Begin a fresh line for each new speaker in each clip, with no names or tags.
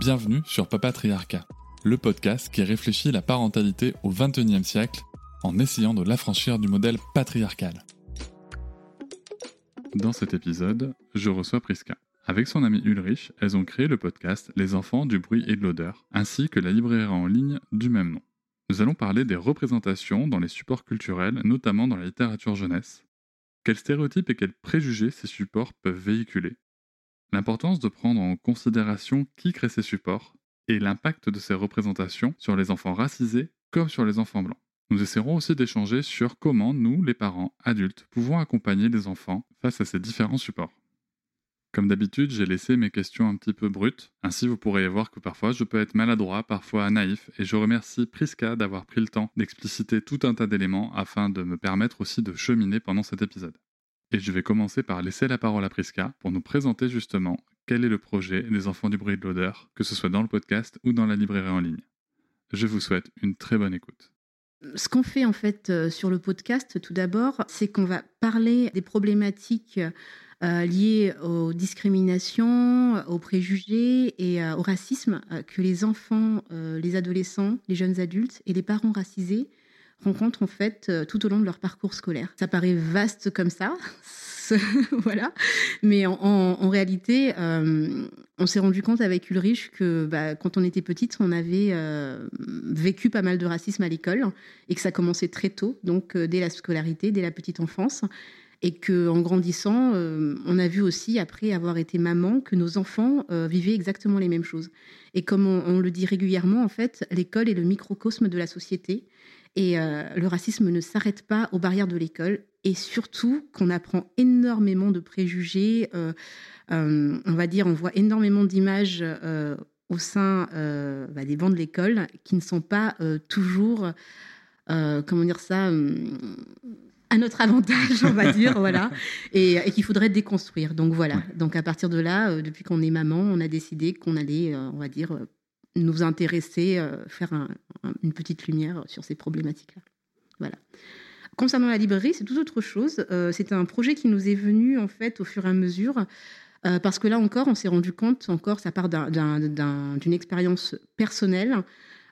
Bienvenue sur Papatriarcat, le podcast qui réfléchit la parentalité au XXIe siècle en essayant de l'affranchir du modèle patriarcal. Dans cet épisode, je reçois Priska. Avec son ami Ulrich, elles ont créé le podcast Les enfants du bruit et de l'odeur, ainsi que la librairie en ligne du même nom. Nous allons parler des représentations dans les supports culturels, notamment dans la littérature jeunesse. Quels stéréotypes et quels préjugés ces supports peuvent véhiculer? L'importance de prendre en considération qui crée ces supports et l'impact de ces représentations sur les enfants racisés comme sur les enfants blancs. Nous essaierons aussi d'échanger sur comment nous, les parents, adultes, pouvons accompagner les enfants face à ces différents supports. Comme d'habitude, j'ai laissé mes questions un petit peu brutes, ainsi vous pourrez voir que parfois je peux être maladroit, parfois naïf, et je remercie Priska d'avoir pris le temps d'expliciter tout un tas d'éléments afin de me permettre aussi de cheminer pendant cet épisode. Et je vais commencer par laisser la parole à Priska pour nous présenter justement quel est le projet des enfants du bruit de l'odeur, que ce soit dans le podcast ou dans la librairie en ligne. Je vous souhaite une très bonne écoute.
Ce qu'on fait en fait euh, sur le podcast, tout d'abord, c'est qu'on va parler des problématiques euh, liées aux discriminations, aux préjugés et euh, au racisme que les enfants, les adolescents, les jeunes adultes et les parents racisés rencontrent en fait tout au long de leur parcours scolaire. Ça paraît vaste comme ça, voilà. Mais en, réalité, euh, on s'est rendu compte avec Ulrich que bah, quand on était petite, on avait euh, vécu pas mal de racisme à l'école et que ça commençait très tôt, donc euh, dès la scolarité, dès la petite enfance. Et qu'en grandissant, on a vu aussi, après avoir été maman, que nos enfants vivaient exactement les mêmes choses. Et comme on le dit régulièrement, en fait, l'école est le microcosme de la société. Et le racisme ne s'arrête pas aux barrières de l'école et surtout qu'on apprend énormément de préjugés. Euh, euh, on va dire, on voit énormément d'images euh, au sein bah, des bancs de l'école qui ne sont pas toujours, comment dire ça, à notre avantage, on va dire, voilà, et, qu'il faudrait déconstruire. Donc voilà. Donc à partir de là, depuis qu'on est maman, on a décidé qu'on allait, on va dire, nous intéresser, faire une petite lumière sur ces problématiques-là. Voilà. Concernant la librairie, c'est tout autre chose. Euh, c'est un projet qui nous est venu en fait au fur et à mesure. Euh, parce que là encore, on s'est rendu compte, encore, ça part d'une expérience personnelle,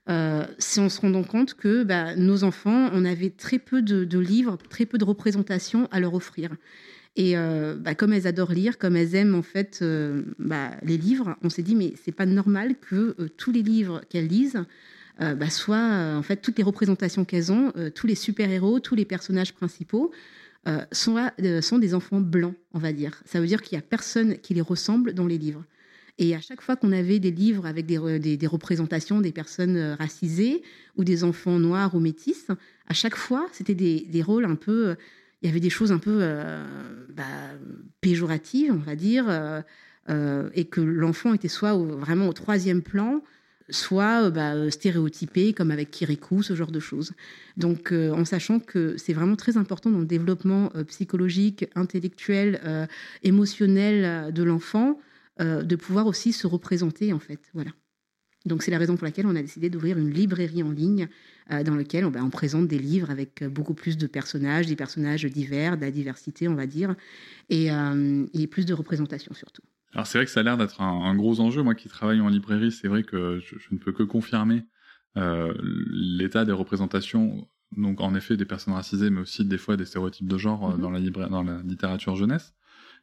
euh, c'est en se rendant compte que bah, nos enfants, on avait très peu de, livres, très peu de représentations à leur offrir. Et bah, comme elles adorent lire, comme elles aiment en fait bah, les livres, on s'est dit mais c'est pas normal que tous les livres qu'elles lisent euh, bah, soit euh, en fait toutes les représentations qu'elles ont, euh, tous les super-héros, tous les personnages principaux, sont, sont des enfants blancs, on va dire. Ça veut dire qu'il n'y a personne qui les ressemble dans les livres. Et à chaque fois qu'on avait des livres avec des, représentations des personnes racisées ou des enfants noirs ou métis, à chaque fois, c'était des, rôles un peu. Il y avait des choses un peu bah, péjoratives, on va dire, et que l'enfant était soit vraiment au troisième plan, soit euh, bah, euh, stéréotypé, comme avec Kirikou, ce genre de choses. Donc, euh, en sachant que c'est vraiment très important dans le développement psychologique, intellectuel, émotionnel de l'enfant, de pouvoir aussi se représenter, en fait. Voilà. Donc, c'est la raison pour laquelle on a décidé d'ouvrir une librairie en ligne dans laquelle on, bah, on, présente des livres avec beaucoup plus de personnages, des personnages divers, de la diversité, on va dire, et, et plus de représentation surtout.
Alors c'est vrai que ça a l'air d'être un, gros enjeu. Moi qui travaille en librairie, c'est vrai que je, ne peux que confirmer euh, l'état des représentations, donc en effet des personnes racisées, mais aussi des fois des stéréotypes de genre euh, mm-hmm. dans, la dans la littérature jeunesse.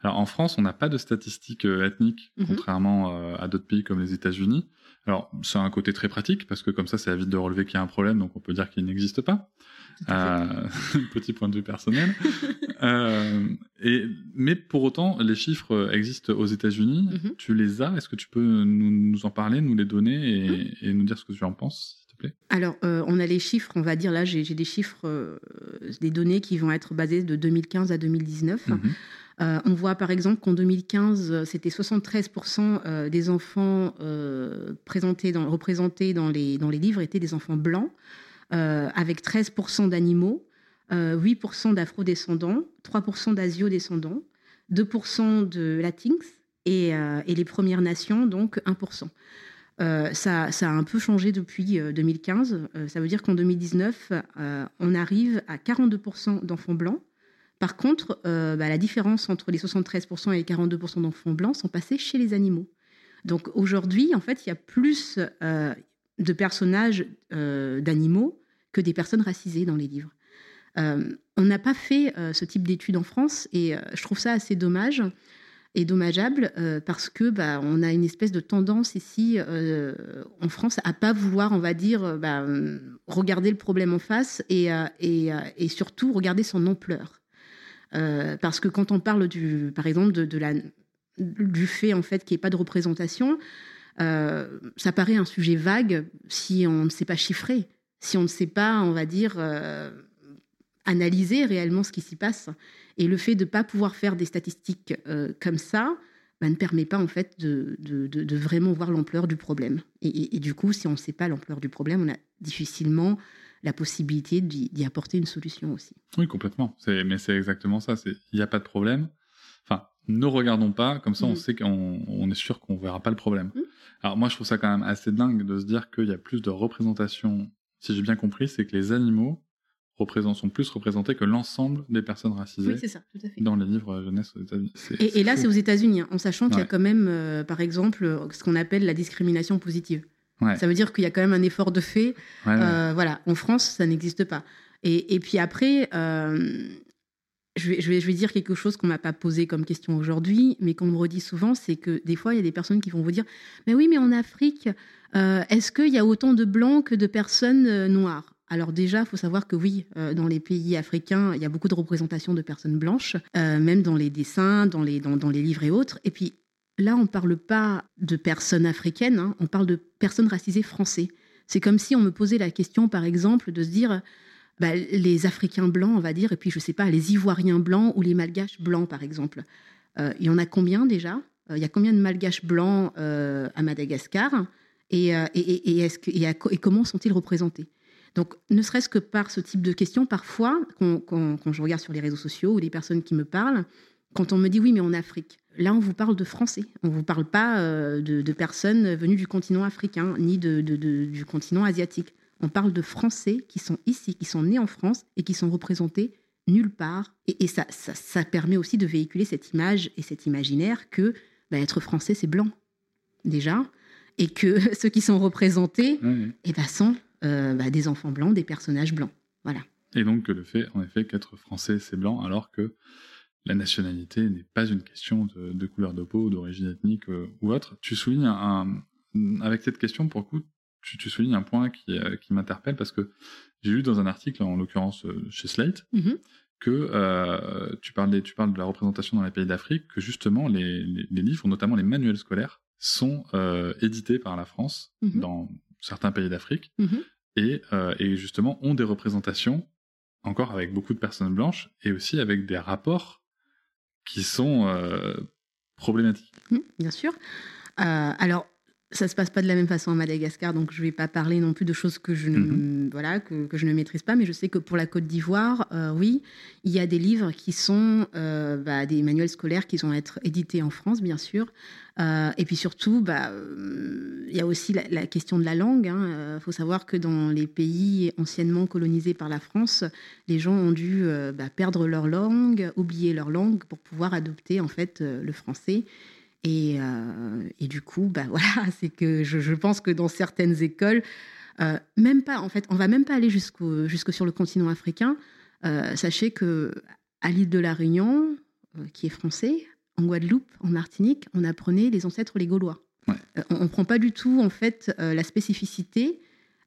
Alors en France, on n'a pas de statistiques euh, ethniques, mm-hmm. contrairement à d'autres pays comme les États-Unis. Alors c'est un côté très pratique parce que comme ça, ça évite de relever qu'il y a un problème, donc on peut dire qu'il n'existe pas. Euh, petit point de vue personnel. euh, et, mais pour autant, les chiffres existent aux États-Unis. Mhm. Tu les as? Est-ce que tu peux nous, nous, en parler, nous les donner et, mhm. et, nous dire ce que tu en penses s'il te plaît?
Alors, euh, on a les chiffres, on va dire, là, j'ai des chiffres, euh, des données qui vont être basées de 2015 à 2019. Mhm. on voit par exemple qu'en 2015, c'était 73% des enfants représentés dans les, livres étaient des enfants blancs, avec 13% d'animaux, 8% d'afro-descendants, 3% d'asio-descendants, 2% de latinx et, les Premières Nations, donc 1%. Euh, ça, a un peu changé depuis 2015. Euh, euh, ça veut dire qu'en 2019, on arrive à 42% d'enfants blancs. Par contre, bah, la différence entre les 73% et les 42% d'enfants blancs sont passés chez les animaux. Donc aujourd'hui, en fait, il y a plus de personnages d'animaux que des personnes racisées dans les livres. on n'a pas fait ce type d'études en France et je trouve ça assez dommage est dommageable euh, parce que bah, on a une espèce de tendance ici euh, en France à pas vouloir, on va dire, euh, bah, regarder le problème en face et, et, et surtout regarder son ampleur. Parce que quand on parle du, par exemple, du fait en fait qu'il n'y ait pas de représentation, ça paraît un sujet vague si on ne sait pas chiffrer, si on ne sait pas, on va dire, analyser réellement ce qui s'y passe. Et le fait de ne pas pouvoir faire des statistiques euh, comme ça bah, ne permet pas en fait de, vraiment voir l'ampleur du problème. Et, du coup, si on ne sait pas l'ampleur du problème, on a difficilement la possibilité d'y apporter une solution aussi.
Oui, complètement. Mais c'est exactement ça. Il n'y a pas de problème. Enfin, ne regardons pas, comme ça on mm. sait qu'on on est sûr qu'on ne verra pas le problème. Mm. Alors moi, je trouve ça quand même assez dingue de se dire qu'il y a plus de représentation. Si j'ai bien compris, c'est que les animaux sont plus représentés que l'ensemble des personnes racisées dans les livres jeunesse aux États-Unis.
Et, là, c'est aux États-Unis, hein, en sachant qu'il y a quand même, euh, par exemple, ce qu'on appelle la discrimination positive. Ça veut dire qu'il y a quand même un effort de fait. Euh, voilà, en France, ça n'existe pas. Et, puis après, euh, je, vais, je, vais, je vais dire quelque chose qu'on m'a pas posé comme question aujourd'hui, mais qu'on me redit souvent, c'est que des fois, il y a des personnes qui vont vous dire, mais oui, mais en Afrique, est-ce qu'il y a autant de blancs que de personnes noires? Alors déjà, il faut savoir que oui, euh, dans les pays africains, il y a beaucoup de représentations de personnes blanches, euh, même dans les dessins, dans les, dans, les livres et autres. Et puis là, on ne parle pas de personnes africaines, hein, on parle de personnes racisées français. C'est comme si on me posait la question, par exemple, de se dire, bah, les Africains blancs, on va dire, et puis je ne sais pas, les Ivoiriens blancs ou les Malgaches blancs, par exemple. Euh, il y en a combien déjà? Il y a combien de Malgaches blancs à Madagascar? Et comment sont-ils représentés? Donc, ne serait-ce que par ce type de questions, parfois, quand, je regarde sur les réseaux sociaux ou les personnes qui me parlent, quand on me dit oui, mais en Afrique, là, on vous parle de Français. On ne vous parle pas euh, de, personnes venues du continent africain, ni de, du continent asiatique. On parle de Français qui sont ici, qui sont nés en France et qui sont représentés nulle part. Et, ça, ça, permet aussi de véhiculer cette image et cet imaginaire que bah, être français, c'est blanc, déjà, et que ceux qui sont représentés eh ben, sont euh, bah, des enfants blancs, des personnages blancs. Voilà.
Et donc le fait, en effet, qu'être français, c'est blanc, alors que la nationalité n'est pas une question de, couleur de peau, d'origine ethnique euh, ou autre. Tu soulignes un, avec cette question, pour le coup, tu, soulignes un point qui, euh, qui m'interpelle parce que j'ai lu dans un article, en l'occurrence chez Slate, mm-hmm. que tu, parles tu parles de la représentation dans les pays d'Afrique, que justement les, livres, notamment les manuels scolaires, sont édités par la France mm-hmm. dans certains pays d'Afrique. Mm-hmm. Euh, et, justement ont des représentations, encore avec beaucoup de personnes blanches, et aussi avec des rapports qui sont euh, problématiques.
Mmh, bien sûr. Euh, alors, ça se passe pas de la même façon à Madagascar, donc je vais pas parler non plus de choses que je ne, mhm. voilà, que, je ne maîtrise pas, mais je sais que pour la Côte d'Ivoire, euh, oui, il y a des livres qui sont euh, bah, des manuels scolaires qui vont être édités en France, bien sûr. Euh, et puis surtout, bah, il y a aussi la, question de la langue. Il hein. faut savoir que dans les pays anciennement colonisés par la France, les gens ont dû bah, perdre leur langue, oublier leur langue pour pouvoir adopter en fait le français. Euh, et, du coup, bah voilà, c'est que je, pense que dans certaines écoles, euh, même pas, en fait, on va même pas aller jusqu'au, jusque sur le continent africain. Euh, sachez que à l'île de la Réunion, qui est français, en Guadeloupe, en Martinique, on apprenait les ancêtres les Gaulois. on ne prend pas du tout en fait la spécificité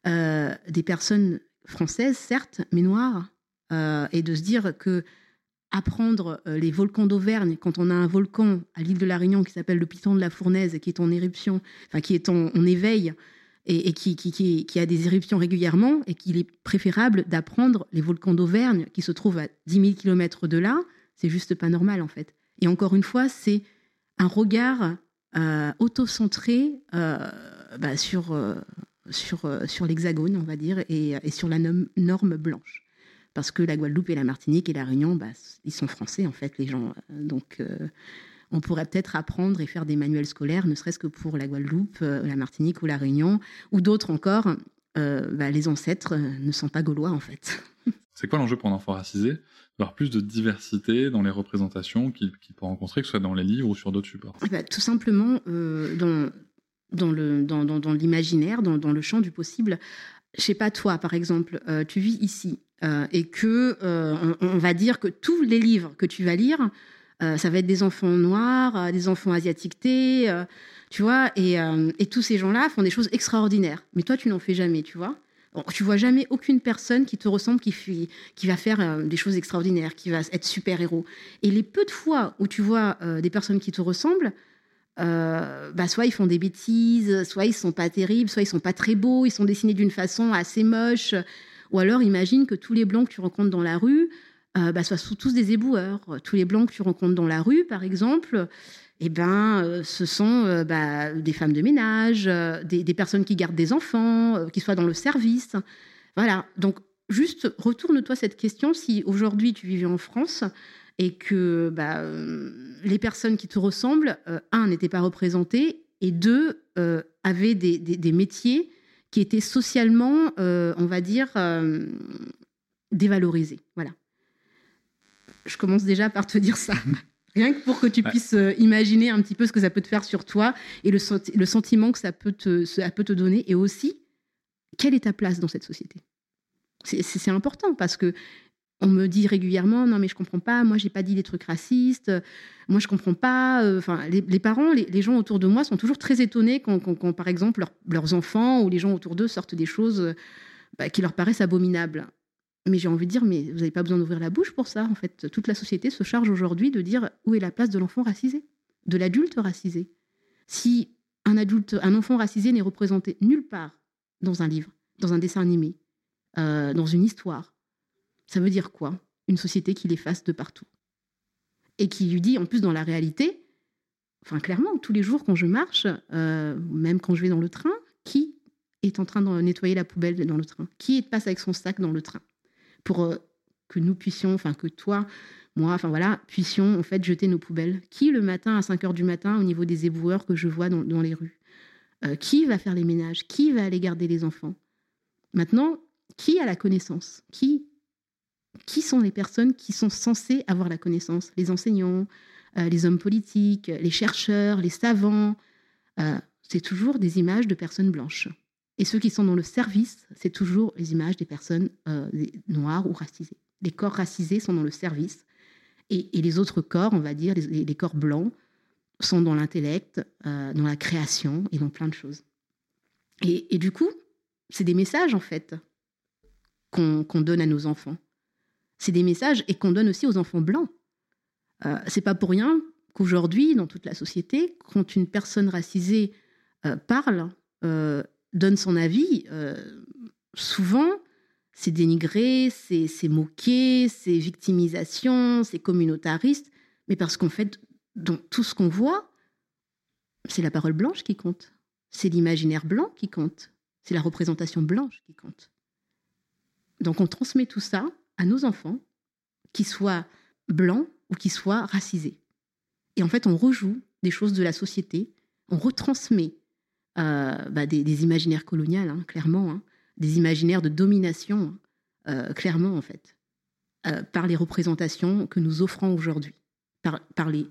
des personnes françaises, certes, mais noires, et de se dire que apprendre euh, les volcans d'Auvergne quand on a un volcan à l'île de la Réunion qui s'appelle le Piton de la Fournaise qui est en éruption, enfin qui est en, éveil et, qui, a des éruptions régulièrement et qu'il est préférable d'apprendre les volcans d'Auvergne qui se trouvent à 10 000 km de là, c'est juste pas normal en fait. Et encore une fois, c'est un regard euh, auto-centré euh, bah, sur, euh, sur l'hexagone, on va dire, et sur la norme blanche. Parce que la Guadeloupe et la Martinique et la Réunion, bah, ils sont français, en fait, les gens. Donc, on pourrait peut-être apprendre et faire des manuels scolaires, ne serait-ce que pour la Guadeloupe, la Martinique ou la Réunion, ou d'autres encore. Bah, les ancêtres ne sont pas gaulois, en fait.
C'est quoi l'enjeu pour un enfant racisé D'avoir plus de diversité dans les représentations qu'il peut rencontrer, que ce soit dans les livres ou sur d'autres supports?
Ben, Tout simplement, euh, dans, dans l'imaginaire, dans, dans, le champ du possible. Je sais pas, toi, par exemple, euh, tu vis ici euh, et que on, va dire que tous les livres que tu vas lire, ça va être des enfants noirs, des enfants asiatiquetés, tu vois, et, tous ces gens-là font des choses extraordinaires. Mais toi, tu n'en fais jamais, tu vois tu vois jamais aucune personne qui te ressemble, qui, qui va faire euh, des choses extraordinaires, qui va être super-héros. Et les peu de fois où tu vois euh, des personnes qui te ressemblent, euh, bah, soit ils font des bêtises, soit ils sont pas terribles, soit ils sont pas très beaux, ils sont dessinés d'une façon assez moche. Ou alors imagine que tous les blancs que tu rencontres dans la rue, bah, soient tous des éboueurs. Tous les blancs que tu rencontres dans la rue, par exemple, eh ben, euh, ce sont euh, bah, des femmes de ménage, euh, des, personnes qui gardent des enfants, qui soient dans le service. Voilà. Donc, juste retourne-toi cette question si aujourd'hui tu vivais en France et que bah, les personnes qui te ressemblent, un, n'étaient pas représentées et deux, avaient des, des, métiers qui étaient socialement, on va dire, dévalorisés. Voilà. Je commence déjà par te dire ça. Rien que pour que tu puisses euh, imaginer un petit peu ce que ça peut te faire sur toi et le, le sentiment que ça peut, te, ça peut te donner. Et aussi, quelle est ta place dans cette société? C'est important parce que on me dit régulièrement non mais je comprends pas moi j'ai pas dit des trucs racistes moi je comprends pas euh, enfin les, parents les, gens autour de moi sont toujours très étonnés quand, par exemple leurs enfants ou les gens autour d'eux sortent des choses bah, qui leur paraissent abominables mais j'ai envie de dire, mais vous n'avez pas besoin d'ouvrir la bouche pour ça. En fait, toute la société se charge aujourd'hui de dire où est la place de l'enfant racisé, de l'adulte racisé. Si un adulte, un enfant racisé n'est représenté nulle part dans un livre, dans un dessin animé, euh, dans une histoire, ça veut dire quoi? Une société qui l'efface de partout. Et qui lui dit, en plus dans la réalité, enfin clairement, tous les jours quand je marche, euh, même quand je vais dans le train, qui est en train de nettoyer la poubelle dans le train? Qui passe avec son sac dans le train? Pour euh, que nous puissions, enfin que toi, moi, enfin voilà, puissions en fait jeter nos poubelles. Qui le matin à 5 heures du matin au niveau des éboueurs que je vois dans, les rues? Euh, Qui va faire les ménages? Qui va aller garder les enfants? Maintenant, qui a la connaissance? Qui qui sont les personnes qui sont censées avoir la connaissance? Les enseignants, euh, les hommes politiques, les chercheurs, les savants. c'est toujours des images de personnes blanches. Et ceux qui sont dans le service, c'est toujours les images des personnes euh, noires ou racisées. Les corps racisés sont dans le service. Et, les autres corps, on va dire, les, corps blancs, sont dans l'intellect, euh, dans la création et dans plein de choses. Et, du coup, c'est des messages, en fait, qu'on donne à nos enfants. C'est des messages et qu'on donne aussi aux enfants blancs. Euh, c'est pas pour rien qu'aujourd'hui, dans toute la société, quand une personne racisée euh, parle, donne son avis, euh, souvent, c'est dénigré, c'est moqué, c'est victimisation, c'est communautariste, mais parce qu'en fait, dans tout ce qu'on voit, c'est la parole blanche qui compte, c'est l'imaginaire blanc qui compte, c'est la représentation blanche qui compte. Donc on transmet tout ça à nos enfants, qu'ils soient blancs ou qu'ils soient racisés. Et en fait, on rejoue des choses de la société, on retransmet euh, bah, des, imaginaires coloniales, hein, clairement, hein. des imaginaires de domination, euh, clairement en fait, euh, par les représentations que nous offrons aujourd'hui, par, les,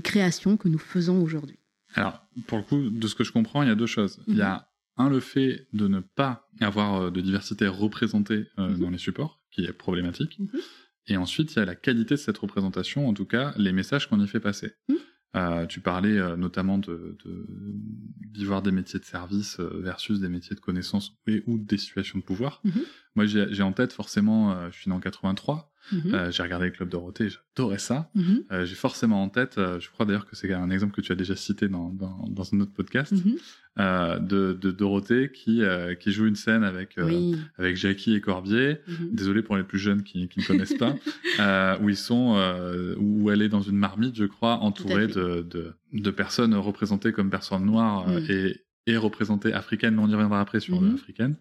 créations que nous faisons aujourd'hui.
Alors, pour le coup, de ce que je comprends, il y a deux choses. Il y a mhm. un, le fait de ne pas avoir de diversité représentée mhm. dans les supports, qui est problématique. Mhm. Et ensuite, il y a la qualité de cette représentation, en tout cas, les messages qu'on y fait passer. Euh, tu parlais euh, notamment de, d'y voir des métiers de service euh, versus des métiers de connaissance et ou des situations de pouvoir. Mhm. Moi, j'ai, en tête forcément, je suis né en 83,
Mhm.
Euh, j'ai regardé le Club Dorothée, j'adorais ça.
Mhm.
Euh, j'ai forcément en tête, euh, je crois d'ailleurs que c'est un exemple que tu as déjà cité dans, dans, dans un autre podcast,
Mhm.
de, de Dorothée qui, qui joue une scène avec,
Oui.
avec Jackie et Corbier. Désolé pour les plus jeunes qui qui ne connaissent pas, où ils sont, où elle est dans une marmite, je crois, entourée de, de, de personnes représentées comme personnes noires et, et représentées africaines, mais on y reviendra après sur l'africaine,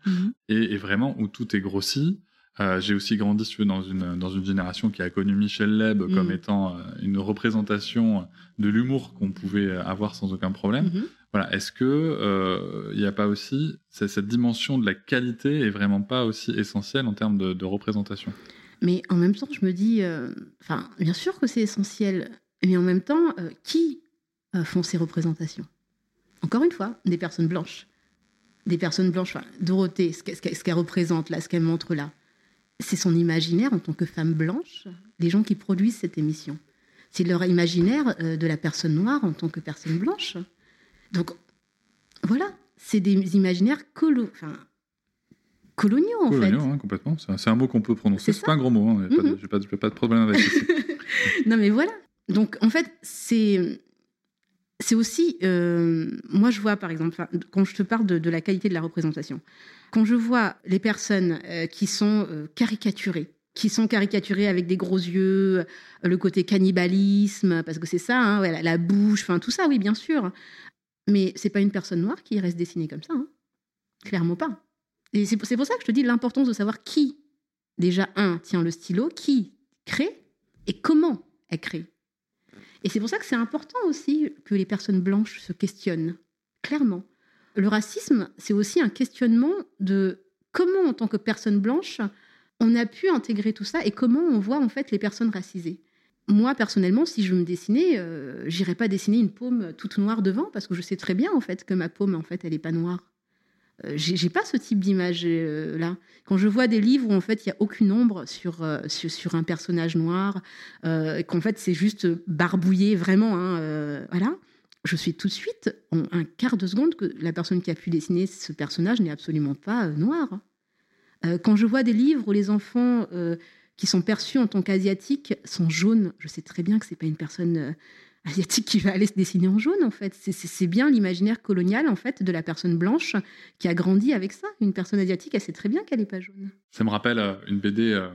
et, et vraiment où tout est grossi. Euh, j'ai aussi grandi si tu veux, dans une dans une génération qui a connu Michel Leb comme
Mm.
étant euh, une représentation de l'humour qu'on pouvait avoir sans aucun problème.
Mhm.
Voilà, est-ce que euh, il n'y a pas aussi cette dimension de la qualité est vraiment pas aussi essentielle en termes de, de représentation?
Mais en même temps, je me dis, euh, bien sûr que c'est essentiel, mais en même temps, euh, qui euh, font ces représentations? Encore une fois, des personnes blanches. Des personnes blanches, enfin, Dorothée, qu'elle ce qu'elle représente là, ce qu'elle montre là, c'est son imaginaire en tant que femme blanche, des gens qui produisent cette émission. C'est leur imaginaire euh, de la personne noire en tant que personne blanche. Donc, voilà, c'est des imaginaires colo enfin, coloniaux, en fait.
Coloniaux, hein, complètement. C'est un, mot qu'on peut prononcer.
C'est
pas un gros mot. Hein.
Mhm.
Pas, de- j'ai pas de problème avec ça.
non mais voilà. Donc en fait, c'est c'est aussi euh, moi je vois par exemple quand je te parle de, la qualité de la représentation, quand je vois les personnes euh, qui sont euh, caricaturées, qui sont caricaturées avec des gros yeux, le côté cannibalisme parce que c'est ça, hein, la, bouche, tout ça, oui bien sûr. Mais c'est pas une personne noire qui reste dessinée comme ça, hein. clairement pas. Et c'est pour ça que je te dis l'importance de savoir qui déjà un tient le stylo, qui crée et comment elle crée. Et c'est pour ça que c'est important aussi que les personnes blanches se questionnent, clairement. Le racisme, c'est aussi un questionnement de comment, en tant que personne blanche, on a pu intégrer tout ça et comment on voit en fait les personnes racisées. Moi, personnellement, si je me dessinais, euh, j'irais pas dessiner une paume toute noire devant parce que je sais très bien en fait que ma paume, en fait, elle est pas noire. Euh, j'ai pas ce type d'image euh, là. Quand je vois des livres où en fait il y a aucune ombre sur, euh, sur, un personnage noir, euh, qu'en fait c'est juste barbouillé vraiment, hein, voilà, je suis tout de suite en un quart de seconde que la personne qui a pu dessiner ce personnage n'est absolument pas noire. Quand je vois des livres où les enfants qui sont perçus en tant qu'asiatiques sont jaunes, je sais très bien que c'est pas une personne asiatique qui va aller se dessiner en jaune en fait. C'est- bien l'imaginaire colonial en fait de la personne blanche qui a grandi avec ça. Une personne asiatique, elle sait très bien qu'elle n'est pas jaune.
Ça me rappelle euh, une BD euh,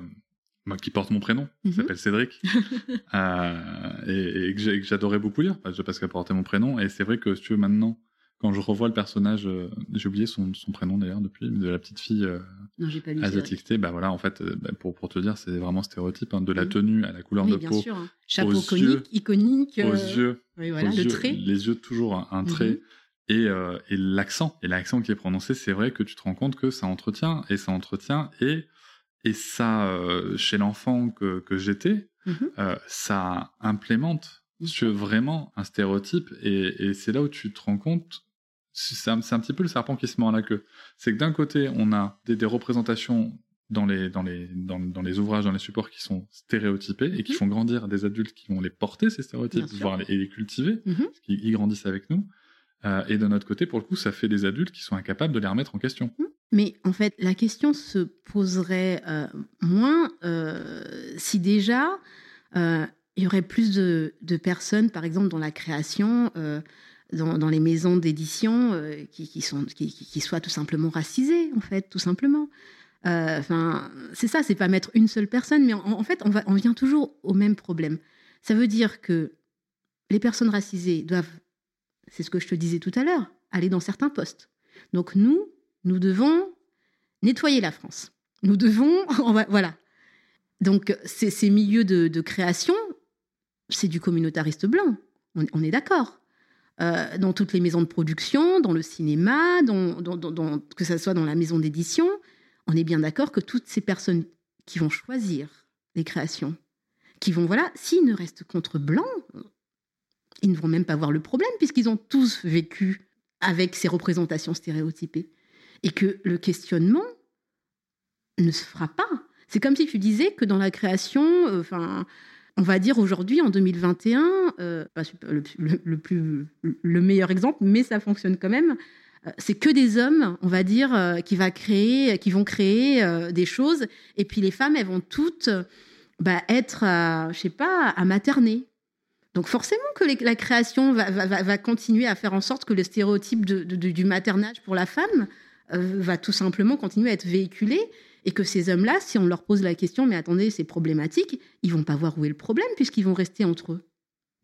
qui porte mon prénom, qui
Mhm.
s'appelle Cédric, euh, et, et que j'adorais beaucoup lire, parce parce qu'elle portait mon prénom. Et c'est vrai que si tu veux maintenant, quand je revois le personnage, euh, j'ai oublié son, son prénom d'ailleurs depuis, de la petite fille euh,
Non, pas lu.
asiatique, bah voilà, en fait, euh, bah, pour, pour te dire, c'est vraiment stéréotype, hein, de la tenue à la couleur
Oui,
de
bien
peau,
sûr. hein. Chapeau
aux
conique,
yeux-
iconique.
aux
euh,
yeux,
Oui, voilà,
aux
le
yeux-
trait.
les yeux toujours un, trait.
Mhm.
Et, et l'accent, et l'accent qui est prononcé, c'est vrai que tu te rends compte que ça entretient, et ça entretient, et, et ça, chez l'enfant que, que j'étais,
Mhm.
ça implémente tu veux, vraiment un stéréotype, et, et c'est là où tu te rends compte, c'est un, petit peu le serpent qui se mord la queue. C'est que d'un côté, on a des, des représentations dans les, dans, les, dans, dans les ouvrages, dans les supports qui sont stéréotypés, et qui
Mhm.
font grandir des adultes qui vont les porter, ces stéréotypes, voire les, et les cultiver
Mhm.
parce qu'ils ils grandissent avec nous. Euh, et de notre côté, pour le coup, ça fait des adultes qui sont incapables de les remettre en question.
Mais en fait, la question se poserait euh, moins euh, si déjà il y aurait plus de, de personnes, par exemple, dans la création, dans, les maisons d'édition, euh, qui, sont, qui, soient tout simplement racisées, en fait, tout simplement. Euh, Enfin, c'est ça, c'est pas mettre une seule personne, mais en, fait, on, va, on vient toujours au même problème. Ça veut dire que les personnes racisées doivent, c'est ce que je te disais tout à l'heure, aller dans certains postes. Donc nous, nous devons nettoyer la France. Nous devons, voilà. Donc ces, milieux de, création, c'est du communautariste blanc. On est d'accord. Euh, dans toutes les maisons de production, dans le cinéma, dans, que ce soit dans la maison d'édition, on est bien d'accord que toutes ces personnes qui vont choisir les créations, qui vont, voilà, s'ils ne restent contre blancs, ils ne vont même pas voir le problème puisqu'ils ont tous vécu avec ces représentations stéréotypées. Et que le questionnement ne se fera pas. C'est comme si tu disais que dans la création, euh, enfin, on va dire aujourd'hui, en 2021, euh, le, plus, le meilleur exemple, mais ça fonctionne quand même. euh, C'est que des hommes, on va dire, euh, qui, vont créer des choses. Et puis les femmes, elles vont toutes bah, être, à, je sais pas, à materner. Donc forcément que la création va, continuer à faire en sorte que le stéréotype du maternage pour la femme va tout simplement continuer à être véhiculé et que ces hommes-là, si on leur pose la question, mais attendez, c'est problématique, ils vont pas voir où est le problème puisqu'ils vont rester entre eux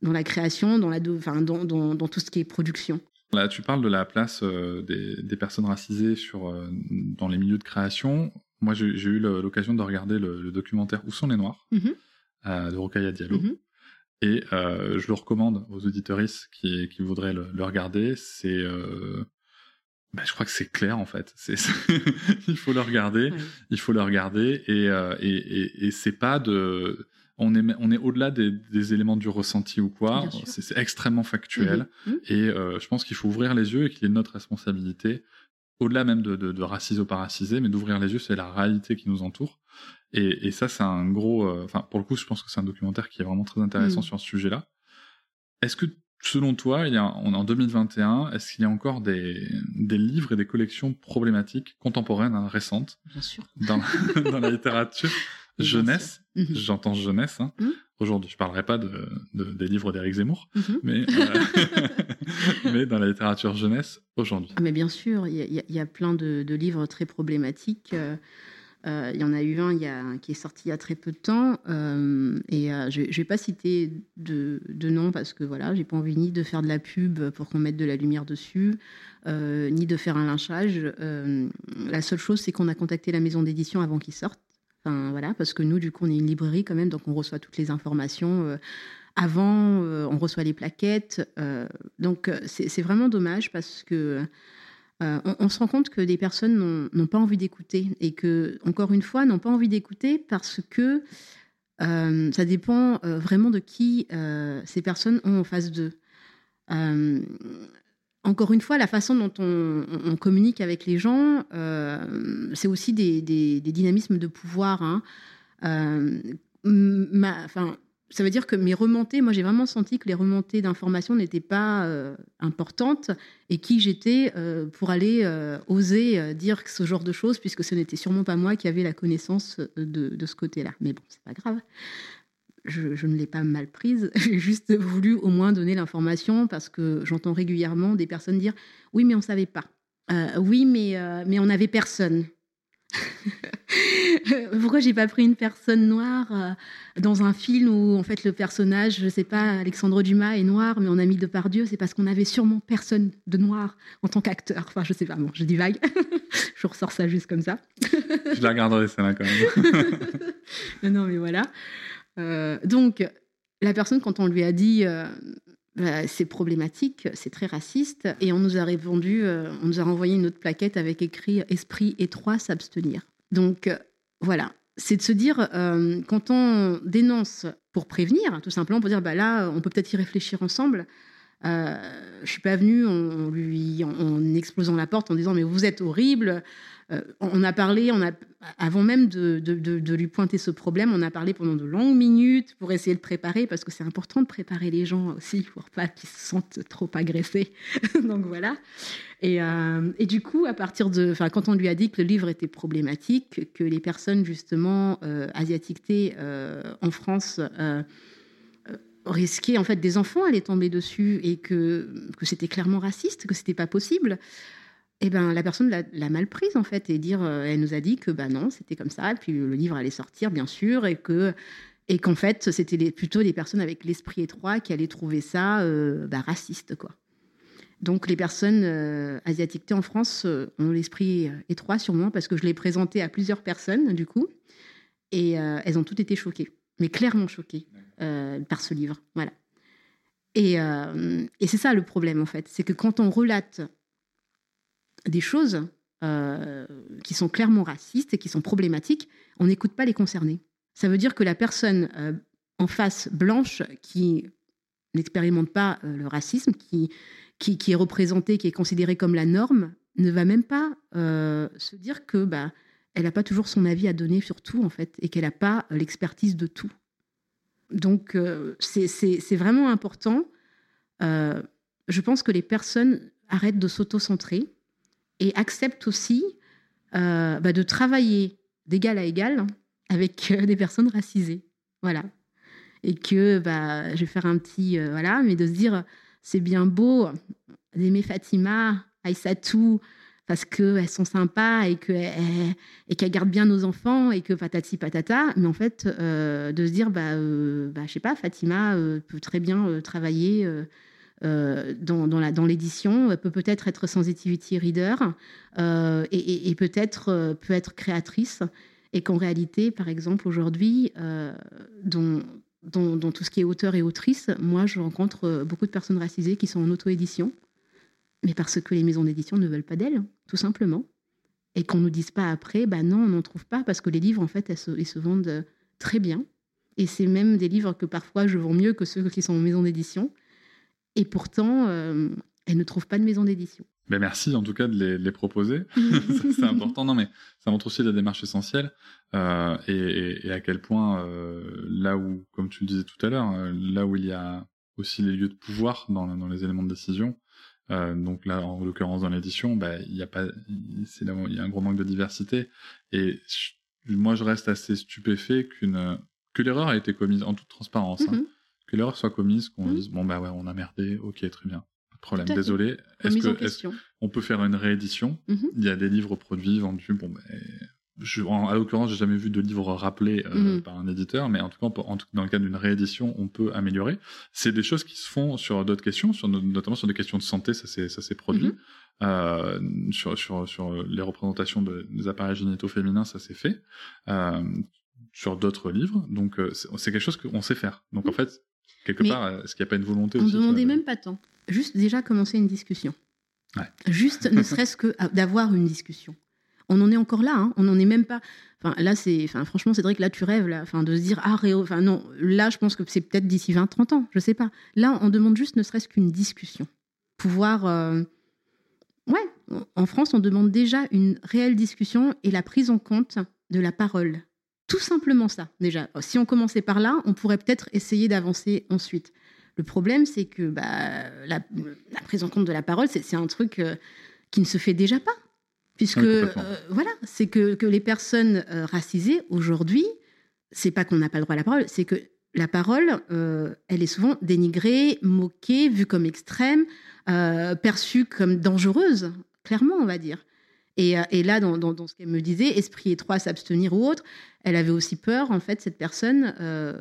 dans la création, dans, la, enfin, dans, dans, dans tout ce qui est production.
Là, tu parles de la place euh, des, des, personnes racisées sur, euh, dans les milieux de création. Moi, j'ai eu l'occasion de regarder le, documentaire Où sont les Noirs? Mm-hmm. de Rokaya Diallo. Mm-hmm. Et euh, je le recommande aux auditoristes qui, qui voudraient le, le regarder. C'est, euh, bah, je crois que c'est clair en fait. C'est, il faut le regarder, il faut le regarder, et, euh, et, et, et c'est pas de, on est, on est au-delà des, des, éléments du ressenti ou quoi. C'est, extrêmement factuel, mmh mmh. et euh, je pense qu'il faut ouvrir les yeux et qu'il est notre responsabilité, au-delà même de, de, de pas racisé, mais d'ouvrir les yeux, c'est la réalité qui nous entoure. Et, et ça, c'est un gros. Euh, enfin, pour le coup, je pense que c'est un documentaire qui est vraiment très intéressant mm. sur ce sujet-là. Est-ce que, selon toi, il y a, on est en 2021, est-ce qu'il y a encore des, des livres et des collections problématiques contemporaines, hein, récentes,
Bien sûr.
Dans, dans la littérature jeunesse? mm-hmm. J'entends jeunesse. Hein. Mm. Aujourd'hui, je parlerai pas de, de des livres d'Éric Zemmour, mais, euh, mais dans la littérature jeunesse aujourd'hui.
Ah, mais bien sûr, il y, y, a plein de, de livres très problématiques. Euh, il y en a eu un il y a, qui est sorti il y a très peu de temps. Euh, et euh, je ne vais pas citer de, de, nom parce que voilà, j'ai pas envie ni de faire de la pub pour qu'on mette de la lumière dessus, ni de faire un lynchage. la seule chose, c'est qu'on a contacté la maison d'édition avant qu'ils sortent. Enfin, voilà, parce que nous, du coup, on est une librairie quand même, donc on reçoit toutes les informations. avant, on reçoit les plaquettes. donc, c'est vraiment dommage parce que euh, on, se rend compte que des personnes n'ont pas envie d'écouter et que, encore une fois, n'ont pas envie d'écouter parce que euh, ça dépend euh, vraiment de qui ces personnes ont en face d'eux. encore une fois, la façon dont on, communique avec les gens, c'est aussi des, dynamismes de pouvoir. Hein. enfin, ça veut dire que mes remontées, moi j'ai vraiment senti que les remontées d'informations n'étaient pas euh, importantes et qui j'étais euh, pour aller euh, oser dire ce genre de choses, puisque ce n'était sûrement pas moi qui avait la connaissance de, ce côté-là. Mais bon, c'est pas grave. Je, ne l'ai pas mal prise. J'ai juste voulu au moins donner l'information parce que j'entends régulièrement des personnes dire oui, mais on savait pas. oui, mais, mais on n'avait personne. Pourquoi j'ai pas pris une personne noire euh, dans un film où en fait le personnage, je sais pas, Alexandre Dumas est noir, mais on a mis Depardieu, c'est parce qu'on avait sûrement personne de noir en tant qu'acteur. Enfin, je sais pas, bon, je dis vague. je ressors ça juste comme ça.
je la regarderai celle-là quand
même. non, mais voilà. Euh, donc, la personne, quand on lui a dit euh, c'est problématique, c'est très raciste. Et on nous a répondu, euh, on nous a renvoyé une autre plaquette avec écrit esprit étroit, s'abstenir. Donc euh, voilà, c'est de se dire, euh, quand on dénonce pour prévenir, tout simplement pour dire, bah là, on peut peut-être y réfléchir ensemble. Euh, je suis pas venue en, lui, en, explosant la porte en disant mais vous êtes horrible. On a parlé, avant même de, lui pointer ce problème, on a parlé pendant de longues minutes pour essayer de préparer, parce que c'est important de préparer les gens aussi pour pas qu'ils se sentent trop agressés. Donc voilà. Et, euh, et, du coup, à partir de, enfin, quand on lui a dit que le livre était problématique, que les personnes justement euh, asiatiquées euh, en France euh, risquaient en fait des enfants les tomber dessus et que, que c'était clairement raciste, que c'était pas possible eh ben, la personne l'a mal prise en fait et dire, euh, elle nous a dit que bah non, c'était comme ça, et puis le livre allait sortir bien sûr, et que et qu'en fait c'était plutôt des personnes avec l'esprit étroit qui allaient trouver ça euh, bah, raciste quoi. Donc les personnes euh, asiatiques en France ont l'esprit étroit sûrement parce que je l'ai présenté à plusieurs personnes du coup, et elles ont toutes été choquées, mais clairement choquées par ce livre, voilà. Et, et c'est ça le problème en fait, c'est que quand on relate des choses euh, qui sont clairement racistes et qui sont problématiques, on n'écoute pas les concernés. Ça veut dire que la personne euh, en face blanche qui n'expérimente pas euh, le racisme, qui, qui, est représentée, qui est considérée comme la norme, ne va même pas se dire que bah, elle n'a pas toujours son avis à donner sur tout en fait et qu'elle n'a pas l'expertise de tout. Donc c'est vraiment important. je pense que les personnes arrêtent de s'auto-centrer et accepte aussi euh, bah, de travailler d'égal à égal avec euh, des personnes racisées. Voilà. Et que bah, je vais faire un petit. euh, voilà, mais de se dire, c'est bien beau d'aimer Fatima, Aïssatou, parce qu'elles sont sympas et qu'elles et qu'elles gardent bien nos enfants et que patati patata. Mais en fait, de se dire, bah, euh, bah, je sais pas, Fatima peut très bien travailler. Euh, dans, l'édition, peut peut-être être sensitivity reader euh, et, peut-être euh, peut être créatrice et qu'en réalité, par exemple, aujourd'hui, dans, tout ce qui est auteur et autrice, moi, je rencontre beaucoup de personnes racisées qui sont en auto-édition, mais parce que les maisons d'édition ne veulent pas d'elles, tout simplement. Et qu'on ne nous dise pas après, bah non, on n'en trouve pas, parce que les livres, en fait, ils se vendent très bien. Et c'est même des livres que parfois je vends mieux que ceux qui sont en maison d'édition. Et pourtant, euh, elles ne trouvent pas de maison d'édition.
Ben merci en tout cas de les, les proposer. C'est important. Non, mais ça montre aussi la démarche essentielle euh, et, et- et à quel point euh, là où, comme tu le disais tout à l'heure, euh, là où il y a aussi les lieux de pouvoir dans, dans les éléments de décision. euh, donc là, en l'occurrence dans l'édition, bah, il y a pas, c'est là où il y a un gros manque de diversité. Et je- moi, je reste assez stupéfait qu'une que l'erreur a été commise en toute transparence. hein. Que l'erreur soit commise, qu'on
Mhm.
dise bon bah ouais, on a merdé, ok, très bien, pas de problème, désolé. Est-ce que on peut faire une réédition.
Mhm.
Il y a des livres produits, vendus. Bon, ben, je, en, à l'occurrence, j'ai jamais vu de livre rappelé euh,
Mhm.
par un éditeur, mais en tout cas, peut- en dans le cadre d'une réédition, on peut améliorer. C'est des choses qui se font sur d'autres questions, sur, no- notamment sur des questions de santé, ça s'est produit.
Mhm.
Euh, sur, sur, sur les représentations de- des appareils génitaux féminins, ça s'est fait. Euh, sur d'autres livres, donc euh, c'est quelque chose qu'on sait faire. Donc en
Mhm.
fait, quelque
Mais
part, est-ce qu'il n'y a pas une volonté
On
aussi
ne demandait
de-
même pas tant. Juste déjà commencer une discussion.
Ouais.
Juste ne serait-ce que à- d'avoir une discussion. On en est encore là, hein. on n'en est même pas. Enfin, là, c'est. Enfin, franchement, Cédric, là, tu rêves, là. Enfin, de se dire, ah, Réo. Enfin, non, là, je pense que c'est peut-être d'ici 20, 30 ans, je sais pas. Là, on demande juste ne serait-ce qu'une discussion. Pouvoir. euh, Ouais, en France, on demande déjà une réelle discussion et la prise en compte de la parole. Tout simplement ça, déjà. Si on commençait par là, on pourrait peut-être essayer d'avancer ensuite. Le problème, c'est que bah, la, la prise en compte de la parole, c'est un truc euh, qui ne se fait déjà pas. Puisque,
Oui,
euh, voilà, c'est que, que les personnes euh, racisées, aujourd'hui, c'est pas qu'on n'a pas le droit à la parole, c'est que la parole, elle est souvent dénigrée, moquée, vue comme extrême, perçue comme dangereuse, clairement, on va dire. Et, euh, et là, dans, ce qu'elle me disait, esprit étroit, s'abstenir ou autre, elle avait aussi peur, en fait, cette personne. euh,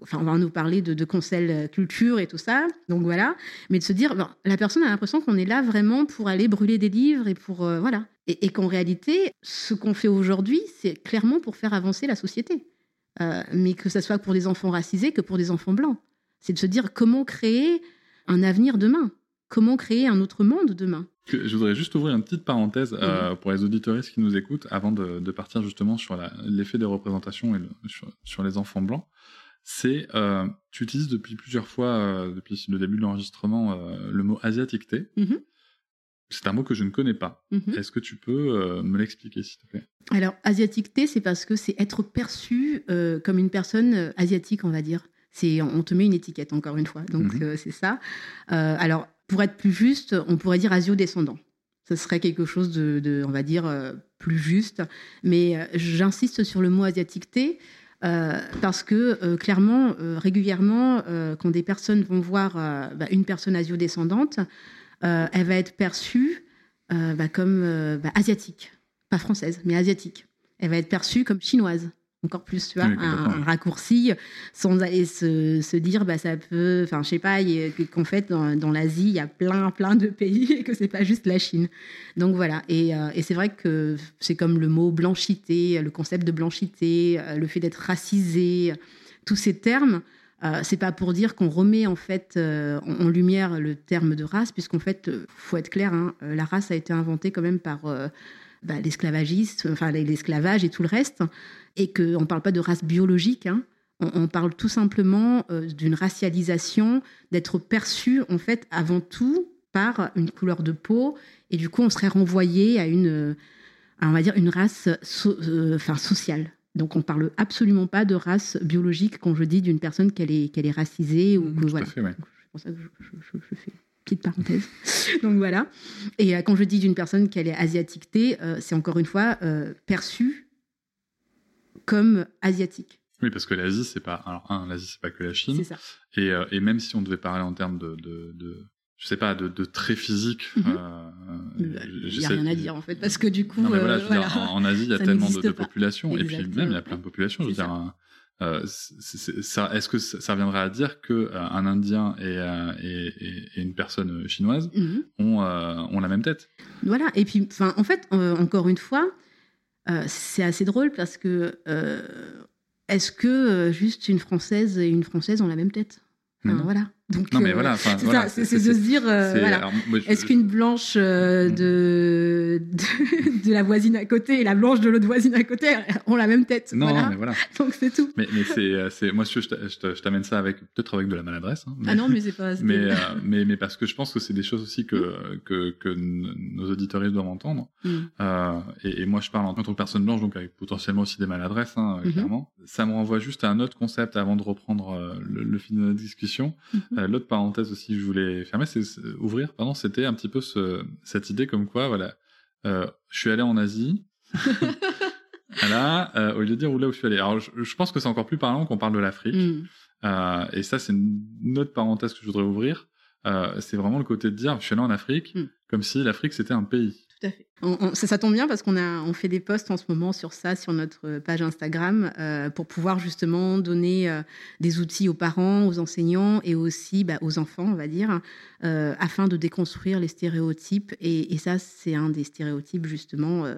enfin, on va nous parler de, de conseil euh, culture et tout ça. Donc voilà. Mais de se dire, ben, la personne a l'impression qu'on est là vraiment pour aller brûler des livres et pour. voilà. Et, qu'en réalité, ce qu'on fait aujourd'hui, c'est clairement pour faire avancer la société. Mais que ce soit pour des enfants racisés que pour des enfants blancs. C'est de se dire comment créer un avenir demain. Comment créer un autre monde demain.
Je voudrais juste ouvrir une petite parenthèse
Mhm.
euh, pour les auditoristes qui nous écoutent avant de, de partir justement sur l'effet des représentations et le- sur, sur les enfants blancs. C'est, euh, tu utilises depuis plusieurs fois, euh, depuis le début de l'enregistrement, le mot asiaticté.
Mhm.
C'est un mot que je ne connais pas.
Mhm.
Est-ce que tu peux me l'expliquer, s'il te plaît?
Alors, asiaticté, c'est parce que c'est être perçu comme une personne asiatique, on va dire. On te met une étiquette, encore une fois. Donc,
Mhm.
euh, c'est ça. Euh, alors, pour être plus juste, on pourrait dire asio-descendant. Ce serait quelque chose de, on va dire, euh, plus juste. Mais euh, j'insiste sur le mot asiaticté euh, parce que, euh, clairement, régulièrement, quand des personnes vont voir bah, une personne asio-descendante, elle va être perçue bah, comme bah, asiatique pas française, mais asiatique. Elle va être perçue comme chinoise, encore plus, tu vois,
Oui,
un, raccourci, sans aller se, se dire, bah, ça peut, enfin, je sais pas, qu'en fait, dans, dans l'Asie, il y a plein, plein de pays et que c'est pas juste la Chine. Donc voilà, et, euh, et c'est vrai que c'est comme le mot blanchité, le concept de blanchité, euh, le fait d'être racisé, tous ces termes. Euh, c'est pas pour dire qu'on remet en fait euh, en, en lumière le terme de race, puisqu'en fait, faut être clair, hein, la race a été inventée quand même par bah, l'esclavagiste, enfin l'esclavage et tout le reste, et qu'on ne parle pas de race biologique. hein. On, on parle tout simplement euh, d'une racialisation, d'être perçu en fait avant tout par une couleur de peau, et du coup on serait renvoyé à une, euh, à, on va dire une race so- euh, enfin, sociale. Donc on parle absolument pas de race biologique quand je dis d'une personne qu'elle est, qu'elle est racisée ou que
Mmh, Tout
voilà.
à fait, ouais.
C'est pour ça que je, je- je- je fais une petite parenthèse. Donc voilà. Et euh, quand je dis d'une personne qu'elle est asiatictée, euh, c'est encore une fois euh, perçu comme asiatique.
Oui, parce que l'Asie, c'est pas. Alors, un, l'Asie, c'est pas que la Chine.
C'est ça.
Et, euh, et même si on devait parler en termes de, de, de je sais pas, de, de très physique.
Mhm.
euh,
Il n'y a rien à dire en fait, parce que du coup,
Non, mais voilà,
euh,
je veux dire,
voilà.
en, en Asie, il y a tellement de, populations, et puis même il y a plein de populations. Je veux dire, euh, ça, est-ce que ça, ça reviendrait à dire que euh, un Indien et, euh, et, et- et une personne chinoise
Mhm.
ont, ont la même tête?
Voilà, et puis, en fait, encore une fois, euh, c'est assez drôle parce que euh, est-ce que euh, juste une Française et une Française ont la même tête? Voilà. Donc,
Non, mais
euh,
voilà,
c'est
voilà,
ça, c'est de se dire, euh, voilà.
je-
Est-ce qu'une blanche euh,
Mhm.
de, de, de la voisine à côté et la blanche de l'autre voisine à côté ont la même tête
Non,
voilà.
mais voilà.
Donc c'est tout.
Mais, mais c'est, euh, c'est, moi, je, je t'a- je t'a- je t'amène ça avec, peut-être avec de la maladresse. hein, mais-
Ah non, mais c'est pas.
mais, euh, mais, mais parce que je pense que c'est des choses aussi que, que, que nos auditeurs doivent entendre.
Mm.
Euh, et, et moi, je parle en tant que personne blanche, donc avec potentiellement aussi des maladresses, hein,
Mhm.
clairement. Ça me renvoie juste à un autre concept avant de reprendre le, le fil de notre discussion.
Mhm.
Euh, L'autre parenthèse aussi que je voulais fermer, c'est c'est- ouvrir, pardon, c'était un petit peu ce, cette idée comme quoi, voilà, euh, je suis allé en Asie. Voilà, euh, au lieu de dire où là où je suis allé. Alors, je, je pense que c'est encore plus parlant qu'on parle de l'Afrique.
Mm.
Euh, et ça, c'est une une autre parenthèse que je voudrais ouvrir. Euh, c'est vraiment le côté de dire, je suis allé en Afrique,
Mm.
comme si l'Afrique c'était un pays.
Ça, ça tombe bien parce qu'on fait des posts en ce moment sur ça, sur notre page Instagram, euh, pour pouvoir justement donner euh, des outils aux parents, aux enseignants et aussi bah, aux enfants, on va dire, euh, afin de déconstruire les stéréotypes. Et, et ça, c'est un des stéréotypes justement euh,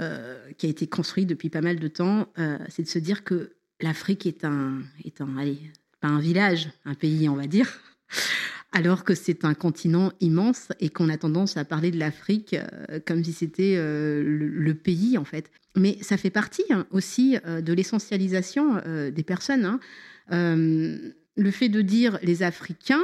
euh, qui a été construit depuis pas mal de temps. euh, c'est de se dire que l'Afrique est un, est un, allez, pas un village, un pays, on va dire alors que c'est un continent immense et qu'on a tendance à parler de l'Afrique euh, comme si c'était euh, le, pays en fait. Mais ça fait partie hein, aussi euh, de l'essentialisation des personnes. hein. Le fait de dire les Africains,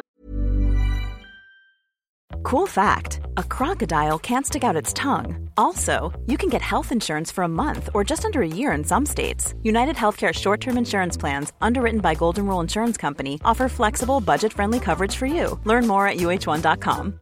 Cool fact a crocodile can't stick out its tongue. Also, you can get health insurance for a month or just under a year in some states. United Healthcare short term insurance plans, underwritten by Golden Rule Insurance Company, offer flexible, budget friendly coverage for you. Learn more at uh1.com.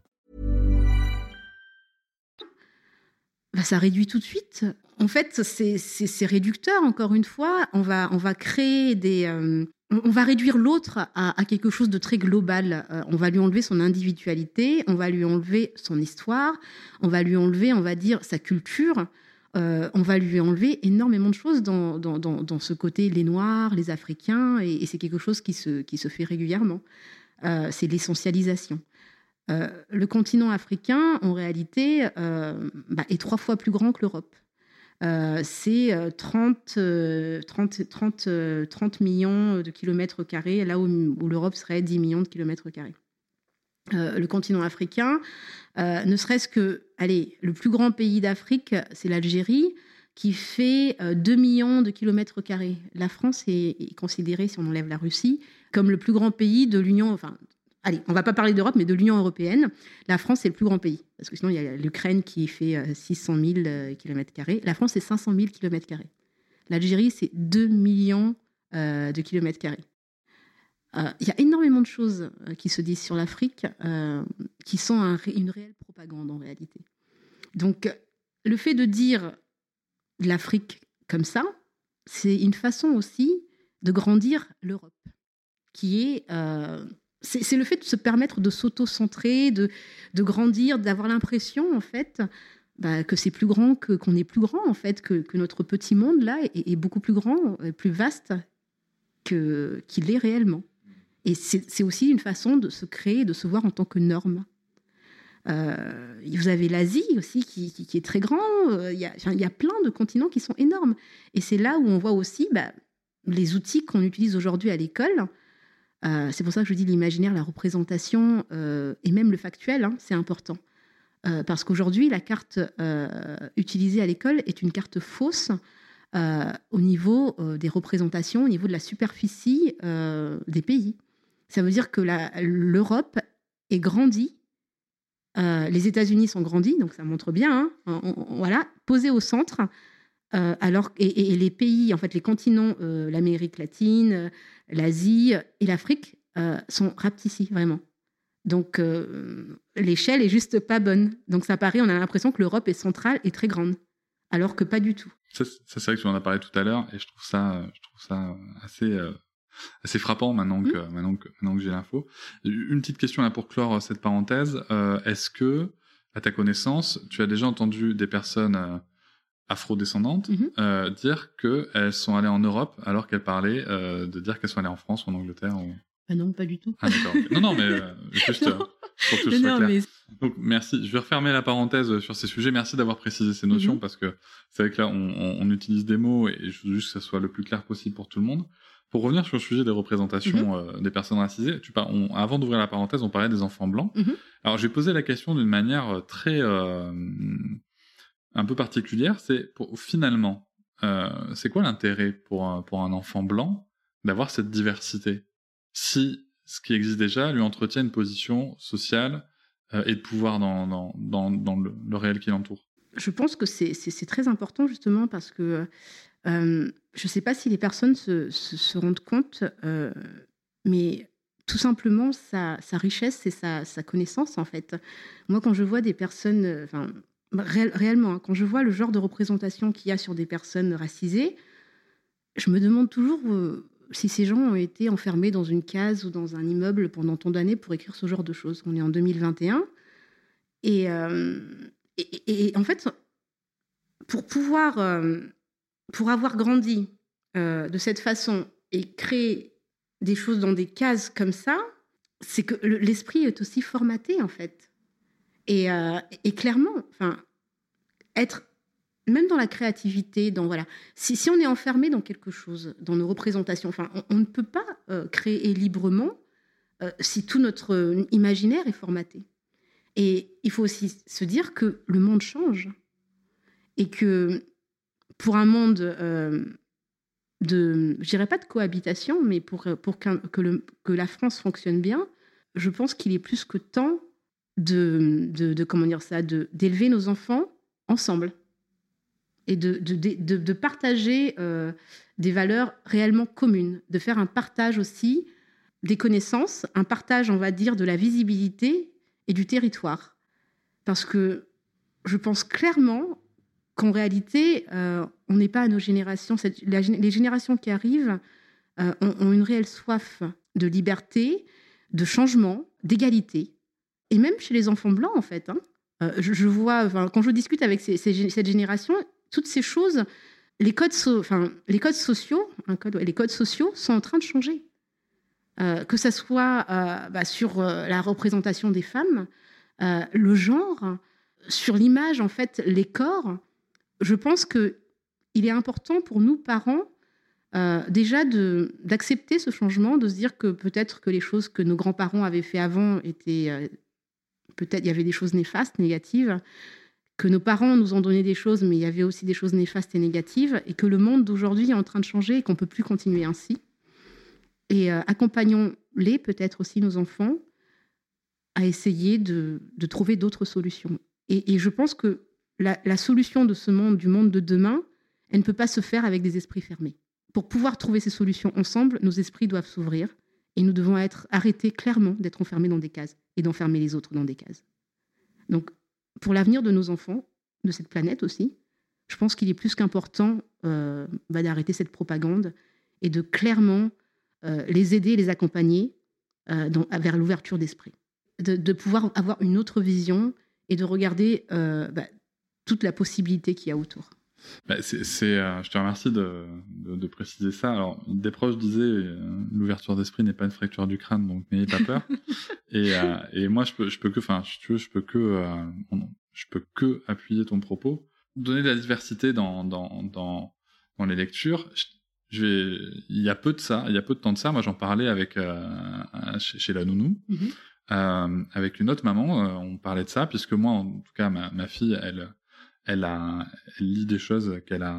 bah, ça réduit tout de suite. En fait, c'est- réducteur, encore une fois. On va, on va créer des... euh, on va réduire l'autre à, quelque chose de très global. Euh, on va lui enlever son individualité, on va lui enlever son histoire, on va lui enlever, on va dire, sa culture. Euh, on va lui enlever énormément de choses dans, dans, ce côté les Noirs, les Africains, et, c'est quelque chose qui se, qui se fait régulièrement. Euh, c'est l'essentialisation. Le continent africain, en réalité, bah, est trois fois plus grand que l'Europe. Euh, c'est euh, 30, euh, 30, 30, euh, 30 millions de kilomètres carrés, là où, l'Europe serait 10 millions de kilomètres carrés. Euh, le continent africain, euh, ne serait-ce que, allez, le plus grand pays d'Afrique, c'est l'Algérie, qui fait euh, 2 millions de kilomètres carrés. La France est, considérée, si on enlève la Russie, comme le plus grand pays de l'Union, allez, on va pas parler d'Europe, mais de l'Union européenne. La France, c'est le plus grand pays. Parce que sinon, il y a l'Ukraine qui fait euh, 600 000 euh, kilomètres carrés. La France, c'est 500 000 kilomètres carrés. L'Algérie, c'est 2 millions euh, de kilomètres carrés. Euh, Il y a énormément de choses euh, qui se disent sur l'Afrique qui sont une réelle propagande en réalité. Donc, le fait de dire l'Afrique comme ça, c'est une façon aussi de grandir l'Europe, qui est c'est le fait de se permettre de s'auto-centrer, de, grandir, d'avoir l'impression en fait bah, que c'est plus grand que qu'on est plus grand en fait, que, notre petit monde là est, beaucoup plus grand, est plus vaste qu'il est réellement. Et c'est aussi une façon de se créer, de se voir en tant que norme. Euh, vous avez l'Asie aussi qui, est très grand. Euh, Il y, a, y a plein de continents qui sont énormes. Et c'est là où on voit aussi bah, les outils qu'on utilise aujourd'hui à l'école. Euh, c'est pour ça que je dis l'imaginaire, la représentation euh, et même le factuel, hein, c'est important. Euh, parce qu'aujourd'hui, la carte utilisée à l'école est une carte fausse au niveau des représentations, au niveau de la superficie des pays. Ça veut dire que l'Europe est grandie, les États-Unis sont grandis, donc ça montre bien, hein, voilà, posés au centre, euh, alors et, les pays, en fait, les continents, euh, l'Amérique latine, l'Asie et l'Afrique euh, sont rapetissés vraiment. Donc l'échelle est juste pas bonne. Donc ça paraît, on a l'impression que l'Europe est centrale et très grande, alors que pas du tout.
ça, c'est vrai que tu en as parlé tout à l'heure et je trouve ça, je trouve ça assez, assez frappant maintenant que, mmh. maintenant que, maintenant que j'ai l'info. Une petite question là pour clore cette parenthèse. Est-ce que, à ta connaissance, tu as déjà entendu des personnes afro-descendantes mmh euh, dire qu'elles sont allées en Europe alors qu'elles parlaient euh, de dire qu'elles sont allées en France ou en Angleterre ou...
Ah non, pas du tout.
Ah, non, non, mais euh, juste pour que ce soit clair. Donc, merci. Je vais refermer la parenthèse sur ces sujets. Merci d'avoir précisé ces notions mmh parce que c'est vrai que là, on, on, utilise des mots et je veux juste que ça soit le plus clair possible pour tout le monde. Pour revenir sur le sujet des représentations mmh des personnes racisées, tu par... avant d'ouvrir la parenthèse, on parlait des enfants blancs. Alors, j'ai posé la question d'une manière très un peu particulière, c'est finalement, euh, c'est quoi l'intérêt pour pour un enfant blanc d'avoir cette diversité? Si ce qui existe déjà lui entretient une position sociale euh, et de pouvoir dans, dans, dans, le, réel qui l'entoure?
Je pense que c'est très important justement parce que euh, je ne sais pas si les personnes se, se, rendent compte, mais tout simplement sa, sa richesse et sa, sa, connaissance en fait. Moi quand je vois des personnes, enfin réellement, hein, quand je vois le genre de représentation qu'il y a sur des personnes racisées, je me demande toujours euh, si ces gens ont été enfermés dans une case ou dans un immeuble pendant tant d'années pour écrire ce genre de choses. On est en 2021. Euh, et, et, en fait, pour pouvoir, euh, pour avoir grandi de cette façon et créer des choses dans des cases comme ça, c'est que l'esprit est aussi formaté en fait. Euh, et, clairement, être même dans la créativité, dans voilà, si, on est enfermé dans quelque chose, dans nos représentations, enfin, on, ne peut pas euh, créer librement euh, si tout notre imaginaire est formaté. Et il faut aussi se dire que le monde change et que pour un monde de, je dirais pas de cohabitation, mais pour, que la France fonctionne bien, je pense qu'il est plus que temps de, de, comment dire ça, d'élever nos enfants ensemble et de, de partager euh, des valeurs réellement communes, de faire un partage aussi des connaissances, un partage, on va dire, de la visibilité et du territoire. Parce que je pense clairement qu'en réalité, euh, on n'est pas à nos générations. les générations qui arrivent euh, ont, une réelle soif de liberté, de changement, d'égalité et même chez les enfants blancs, en fait. Hein. Euh, je, vois, quand je discute avec cette génération, toutes ces choses, les codes, sociaux, les codes sociaux sont en train de changer. Euh, que ce soit euh, bah, sur la représentation des femmes, le genre, sur l'image, en fait, les corps. Je pense que il est important pour nous, parents, déjà d'accepter ce changement, de se dire que peut-être que les choses que nos grands-parents avaient fait avant étaient peut-être il y avait des choses néfastes, négatives, que nos parents nous ont donné des choses, mais il y avait aussi des choses néfastes et négatives, et que le monde d'aujourd'hui est en train de changer et qu'on ne peut plus continuer ainsi. Et euh, accompagnons-les, peut-être aussi nos enfants, à essayer de, trouver d'autres solutions. Et, je pense que la, la, solution de ce monde, du monde de demain, elle ne peut pas se faire avec des esprits fermés. Pour pouvoir trouver ces solutions ensemble, nos esprits doivent s'ouvrir et nous devons être arrêtés clairement d'être enfermés dans des cases et d'enfermer les autres dans des cases. Donc, pour l'avenir de nos enfants, de cette planète aussi, je pense qu'il est plus qu'important euh, bah, d'arrêter cette propagande et de clairement euh, les aider, les accompagner euh, vers l'ouverture d'esprit. De, pouvoir avoir une autre vision et de regarder bah, toute la possibilité qu'il y a autour.
Bah, c'est, euh, je te remercie de, de, préciser ça. Alors, des proches disaient euh, l'ouverture d'esprit n'est pas une fracture du crâne, donc n'ayez pas peur. et, euh, et moi, je peux, je peux que, enfin, tu veux, je peux que, je peux que appuyer ton propos, donner de la diversité dans dans dans, dans les lectures. Je, vais, il y a peu de ça, il y a peu de temps de ça. Moi, j'en parlais avec chez, chez, la nounou. Mm-hmm. avec une autre maman, on parlait de ça, puisque moi, en tout cas, ma, ma fille, elle, elle, a, lit des choses qu'elle a,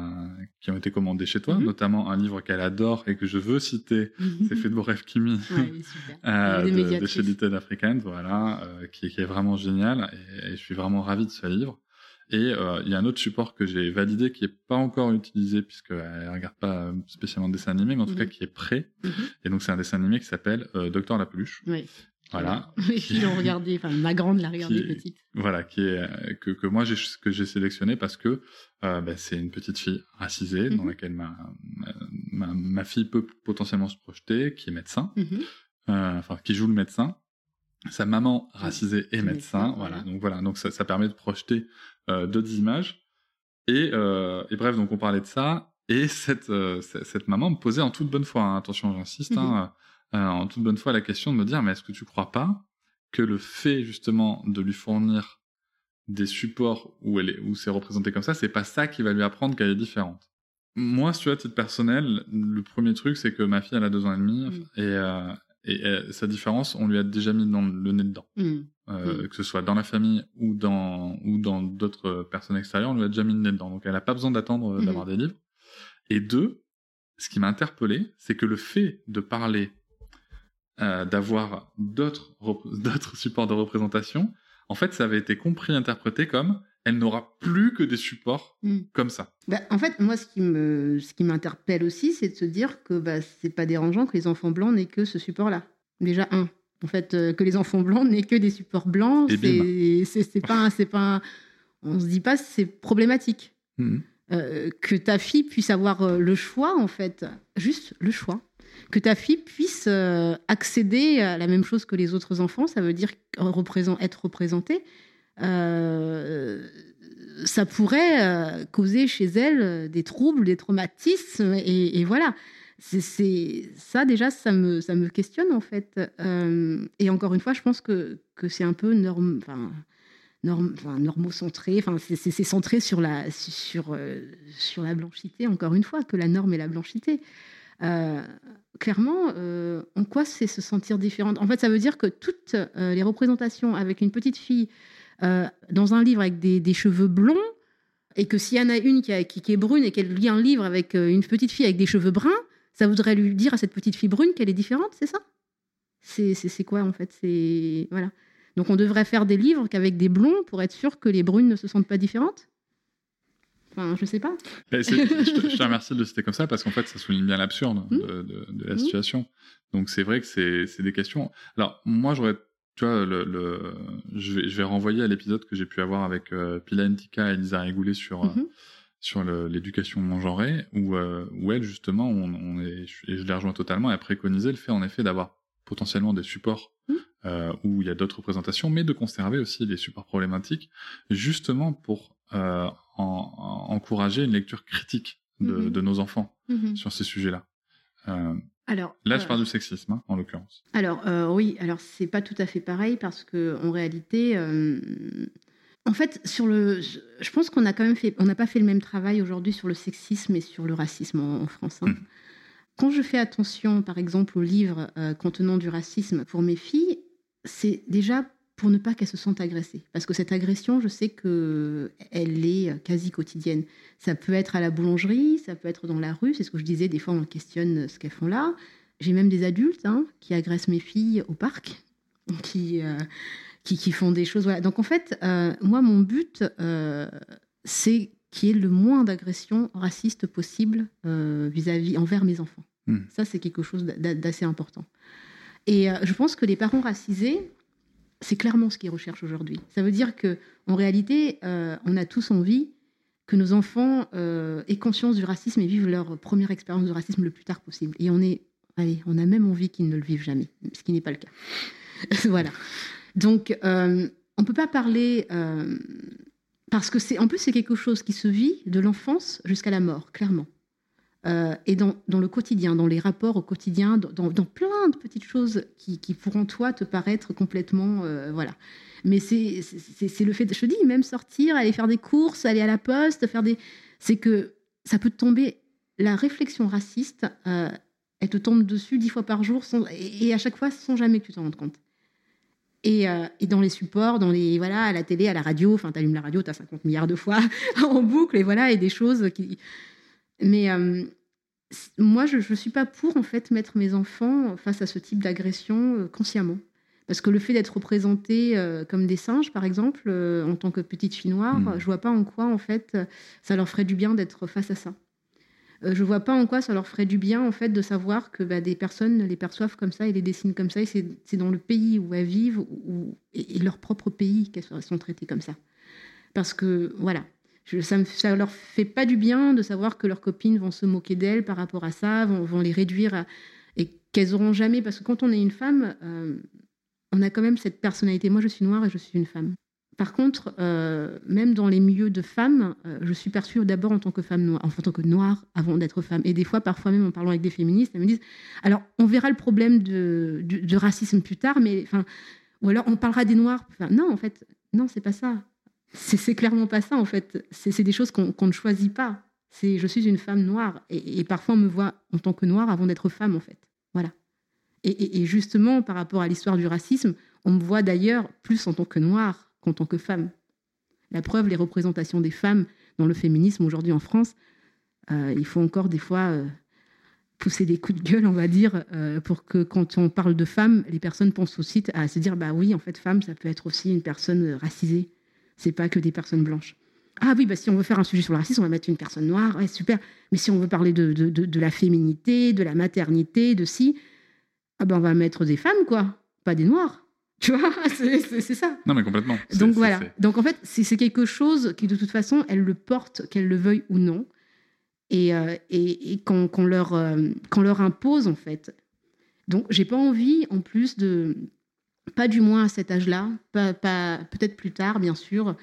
qui ont été commandées chez toi, mhm. notamment un livre qu'elle adore et que je veux citer, mhm. c'est Fait de Bref Kimi, euh, de, chez Little African, voilà, euh, qui, est vraiment génial et, je suis vraiment ravi de ce livre. Et euh, il y a un autre support que j'ai validé qui est pas encore utilisé puisqu'elle regarde pas spécialement de dessin animé, mais en tout cas mhm. qui est prêt. Et donc c'est un dessin animé qui s'appelle Docteur la peluche, Voilà.
Les filles l'ont regardé, enfin ma grande l'a regardé
Qui-
petite.
Voilà, qui est que, que moi j'ai que j'ai sélectionné parce que euh, bah, c'est une petite fille racisée dans
Mhm.
laquelle ma, ma ma fille peut potentiellement se projeter, qui est médecin,
Mhm.
euh, enfin qui joue le médecin. Sa maman racisée est
Est
médecin,
médecin,
voilà. Donc voilà, donc ça, ça permet de projeter euh, d'autres images. Et, et bref, donc on parlait de ça. Et cette, cette, cette maman me posait en toute bonne foi, hein, attention, j'insiste, hein, euh, en toute bonne foi la question de me dire, mais est-ce que tu crois pas que le fait justement de lui fournir des supports où elle est, où c'est représenté comme ça, c'est pas ça qui va lui apprendre qu'elle est différente? Moi, si tu vois, à titre personnel, le premier truc, c'est que ma fille, elle a deux ans et demi,
Mm.
et, euh, et euh, sa différence, on lui a déjà mis dans le nez dedans.
Mhm.
Euh,
Mm.
que ce soit dans la famille ou dans ou dans d'autres personnes extérieures, on lui a déjà mis le nez dedans. Donc elle n'a pas besoin d'attendre euh, d'avoir des livres. Et deux, ce qui m'a interpellé, c'est que le fait de parler, euh, d'avoir d'autres supports de représentation, en fait, ça avait été compris, interprété comme elle n'aura plus que des supports
Mm.
comme ça.
Bah, en fait, moi, ce qui me, ce qui m'interpelle aussi, c'est de se dire que bah, c'est pas dérangeant que les enfants blancs n'aient que ce support-là. Déjà un. En fait, euh, que les enfants blancs n'aient que des supports blancs,
Et
c'est, c'est, c'est pas, c'est pas, on se dit pas c'est problématique.
Mhm.
Euh, que ta fille puisse avoir le choix, en fait, juste le choix. Que ta fille puisse euh, accéder à la même chose que les autres enfants, ça veut dire être représentée. Euh, ça pourrait euh, causer chez elle des troubles, des traumatismes, et, voilà. C'est, ça déjà, ça me, questionne en fait. Et encore une fois, je pense que, c'est un peu norme, norme, normocentré. C'est, centré sur la blanchité. Encore une fois, que la norme est la blanchité. Euh, clairement, euh, en quoi c'est se sentir différente? En fait, ça veut dire que toutes euh, les représentations avec une petite fille dans un livre avec des, cheveux blonds, et que s'il y en a une qui, est brune et qu'elle lit un livre avec une petite fille avec des cheveux bruns, ça voudrait lui dire à cette petite fille brune qu'elle est différente, c'est ça? C'est quoi en fait? C'est voilà. Donc on devrait faire des livres qu'avec des blonds pour être sûr que les brunes ne se sentent pas différentes? Enfin, je sais pas.
Je, te, je te remercie de le citer comme ça parce qu'en fait, ça souligne bien l'absurde
Mm.
de, de- de la
Mm.
situation. Donc c'est vrai que c'est des questions. Alors moi, j'aurais, tu vois, le, le- je, vais, je vais renvoyer à l'épisode que j'ai pu avoir avec euh, Pila et Elisa Rigoulet sur euh,
Mhm.
sur l'éducation non genrée, où euh, où elle justement, on, on est, et je les rejoins totalement, elle préconisait le fait en effet d'avoir potentiellement des supports euh, où il y a d'autres représentations, mais de conserver aussi les supports problématiques, justement pour euh, en- en- encourager une lecture critique de,
Mhm.
de nos enfants
Mhm.
sur ces sujets-là. Euh,
Alors
là,
euh,
je parle du sexisme, hein, en l'occurrence.
Alors euh, oui, alors c'est pas tout à fait pareil parce que en réalité, euh, en fait, sur le, je pense qu'on a quand même fait, on n'a pas fait le même travail aujourd'hui sur le sexisme et sur le racisme en, en France. hein.
Mhm.
Quand je fais attention, par exemple, aux livres euh, contenant du racisme pour mes filles, c'est déjà pour ne pas qu'elles se sentent agressées. Parce que cette agression, je sais que elle est quasi quotidienne. Ça peut être à la boulangerie, ça peut être dans la rue. C'est ce que je disais. Des fois, on questionne ce qu'elles font là. J'ai même des adultes hein, qui agressent mes filles au parc, qui, euh, qui, qui font des choses. Voilà. Donc en fait, euh, moi, mon but, euh, c'est qu'il y ait le moins d'agressions racistes possible euh, vis-à-vis envers mes enfants.
Hmm.
Ça, c'est quelque chose d'a- d'assez important. Et euh, je pense que les parents racisés, c'est clairement ce qu'ils recherchent aujourd'hui. Ça veut dire que, en réalité, euh, on a tous envie que nos enfants euh, aient conscience du racisme et vivent leur première expérience de racisme le plus tard possible. Et on est, allez, on a même envie qu'ils ne le vivent jamais, ce qui n'est pas le cas. voilà. Donc, euh, on peut pas parler euh, parce que c'est, en plus, c'est quelque chose qui se vit de l'enfance jusqu'à la mort, clairement. Euh, et dans, le quotidien, dans les rapports au quotidien, dans, plein de petites choses qui, pourront toi te paraître complètement, euh, voilà. Mais c'est le fait, de, je te dis, même sortir, aller faire des courses, aller à la poste, faire des, c'est que ça peut te tomber. La réflexion raciste, euh, elle te tombe dessus dix fois par jour, et, à chaque fois sans jamais que tu t'en rendes compte. Et, et dans les supports, dans les voilà, à la télé, à la radio, enfin, t'allumes la radio, t'as 50 milliards de fois en boucle, et voilà, et des choses qui. Mais euh, moi, je ne suis pas pour en fait mettre mes enfants face à ce type d'agression euh, consciemment. Parce que le fait d'être représenté euh, comme des singes, par exemple, en tant que petite fille noire,
Mhm.
je vois pas en quoi en fait ça leur ferait du bien d'être face à ça. je vois pas en quoi ça leur ferait du bien en fait de savoir que bah, des personnes les perçoivent comme ça et les dessinent comme ça et c'est dans le pays où elles vivent et, leur propre pays qu'elles sont traitées comme ça parce que voilà ça ne leur fait pas du bien de savoir que leurs copines vont se moquer d'elles par rapport à ça vont, les réduire et qu'elles auront jamais parce que quand on est une femme euh, on a quand même cette personnalité moi je suis noire et je suis une femme par contre, euh, même dans les milieux de femmes, euh, je suis perçue d'abord en tant que femme noire, en tant que noire avant d'être femme. Et des fois, parfois même en parlant avec des féministes, elles me disent alors on verra le problème de, racisme plus tard, mais enfin, ou alors on parlera des noirs. non, en fait, non, c'est pas ça. C'est clairement pas ça en fait. C'est des choses qu'on ne choisit pas. C'est je suis une femme noire et, parfois on me voit en tant que noire avant d'être femme en fait. Voilà. et justement par rapport à l'histoire du racisme, on me voit d'ailleurs plus en tant que noire qu'en tant que femme. La preuve, les représentations des femmes dans le féminisme aujourd'hui en France, euh, il faut encore des fois euh, pousser des coups de gueule, on va dire, euh, pour que quand on parle de femmes, les personnes pensent aussi à se dire, bah oui, en fait, femme, ça peut être aussi une personne racisée. C'est pas que des personnes blanches. Ah oui, bah si on veut faire un sujet sur le racisme, on va mettre une personne noire, ouais, super. Mais si on veut parler de, de, de, la féminité, de la maternité, de si, ah ben on va mettre des femmes, quoi, pas des noirs. Tu vois, c'est ça.
Non, mais complètement.
Donc voilà. Donc en fait, c'est quelque chose qui, de toute façon, elle le porte, qu'elle le veuille ou non. Et, euh, et, qu'on leur, euh, leur impose, en fait. Donc j'ai pas envie, en plus de. Pas du moins à cet âge-là, pas, pas peut-être plus tard, bien sûr.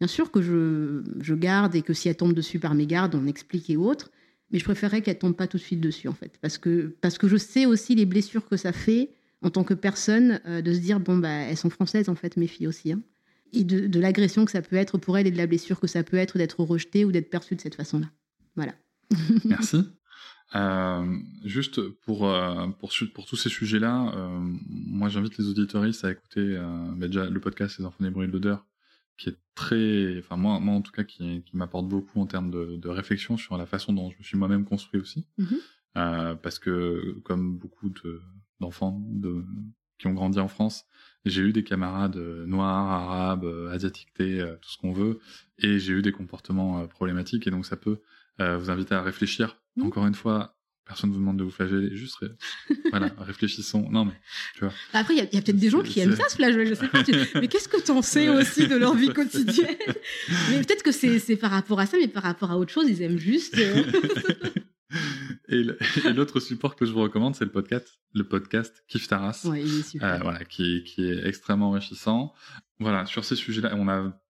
Bien sûr que je, je garde et que si elle tombe dessus par mes gardes, on explique et autres. Mais je préférerais qu'elle tombe pas tout de suite dessus, en fait. Parce que, parce que je sais aussi les blessures que ça fait en tant que personne, euh, de se dire bon, bah, elles sont françaises, en fait, mes filles aussi. Hein. Et de, l'agression que ça peut être pour elles et de la blessure que ça peut être d'être rejetée ou d'être perçue de cette façon-là. Voilà.
Merci. Euh, juste pour, euh, pour, pour, tous ces sujets-là, moi j'invite les auditoristes à écouter bah, déjà le podcast Les enfants des bruits de l'odeur, qui est très, enfin moi, moi en tout cas, qui, qui m'apporte beaucoup en termes de, réflexion sur la façon dont je me suis moi-même construit aussi. Mm-hmm. parce que comme beaucoup de, d'enfants de, qui ont grandi en France. J'ai eu des camarades euh, noirs, arabes, euh, asiatiques, euh, tout ce qu'on veut, et j'ai eu des comportements problématiques, et donc ça peut vous inviter à réfléchir. Mmh. Encore une fois, personne ne vous demande de vous flageller, juste voilà, réfléchissons. Non, mais tu vois.
Bah, après, il y a, peut-être des gens qui aiment ça se flageller, je sais pas. mais qu'est-ce que tu en sais aussi de leur vie quotidienne? Mais peut-être que c'est par rapport à ça, mais par rapport à autre chose, ils aiment juste.
Et l'autre support que je vous recommande, c'est le podcast, le podcast Kif Taras,
euh,
voilà, qui, qui, est extrêmement enrichissant. Voilà, sur ces sujets-là, on a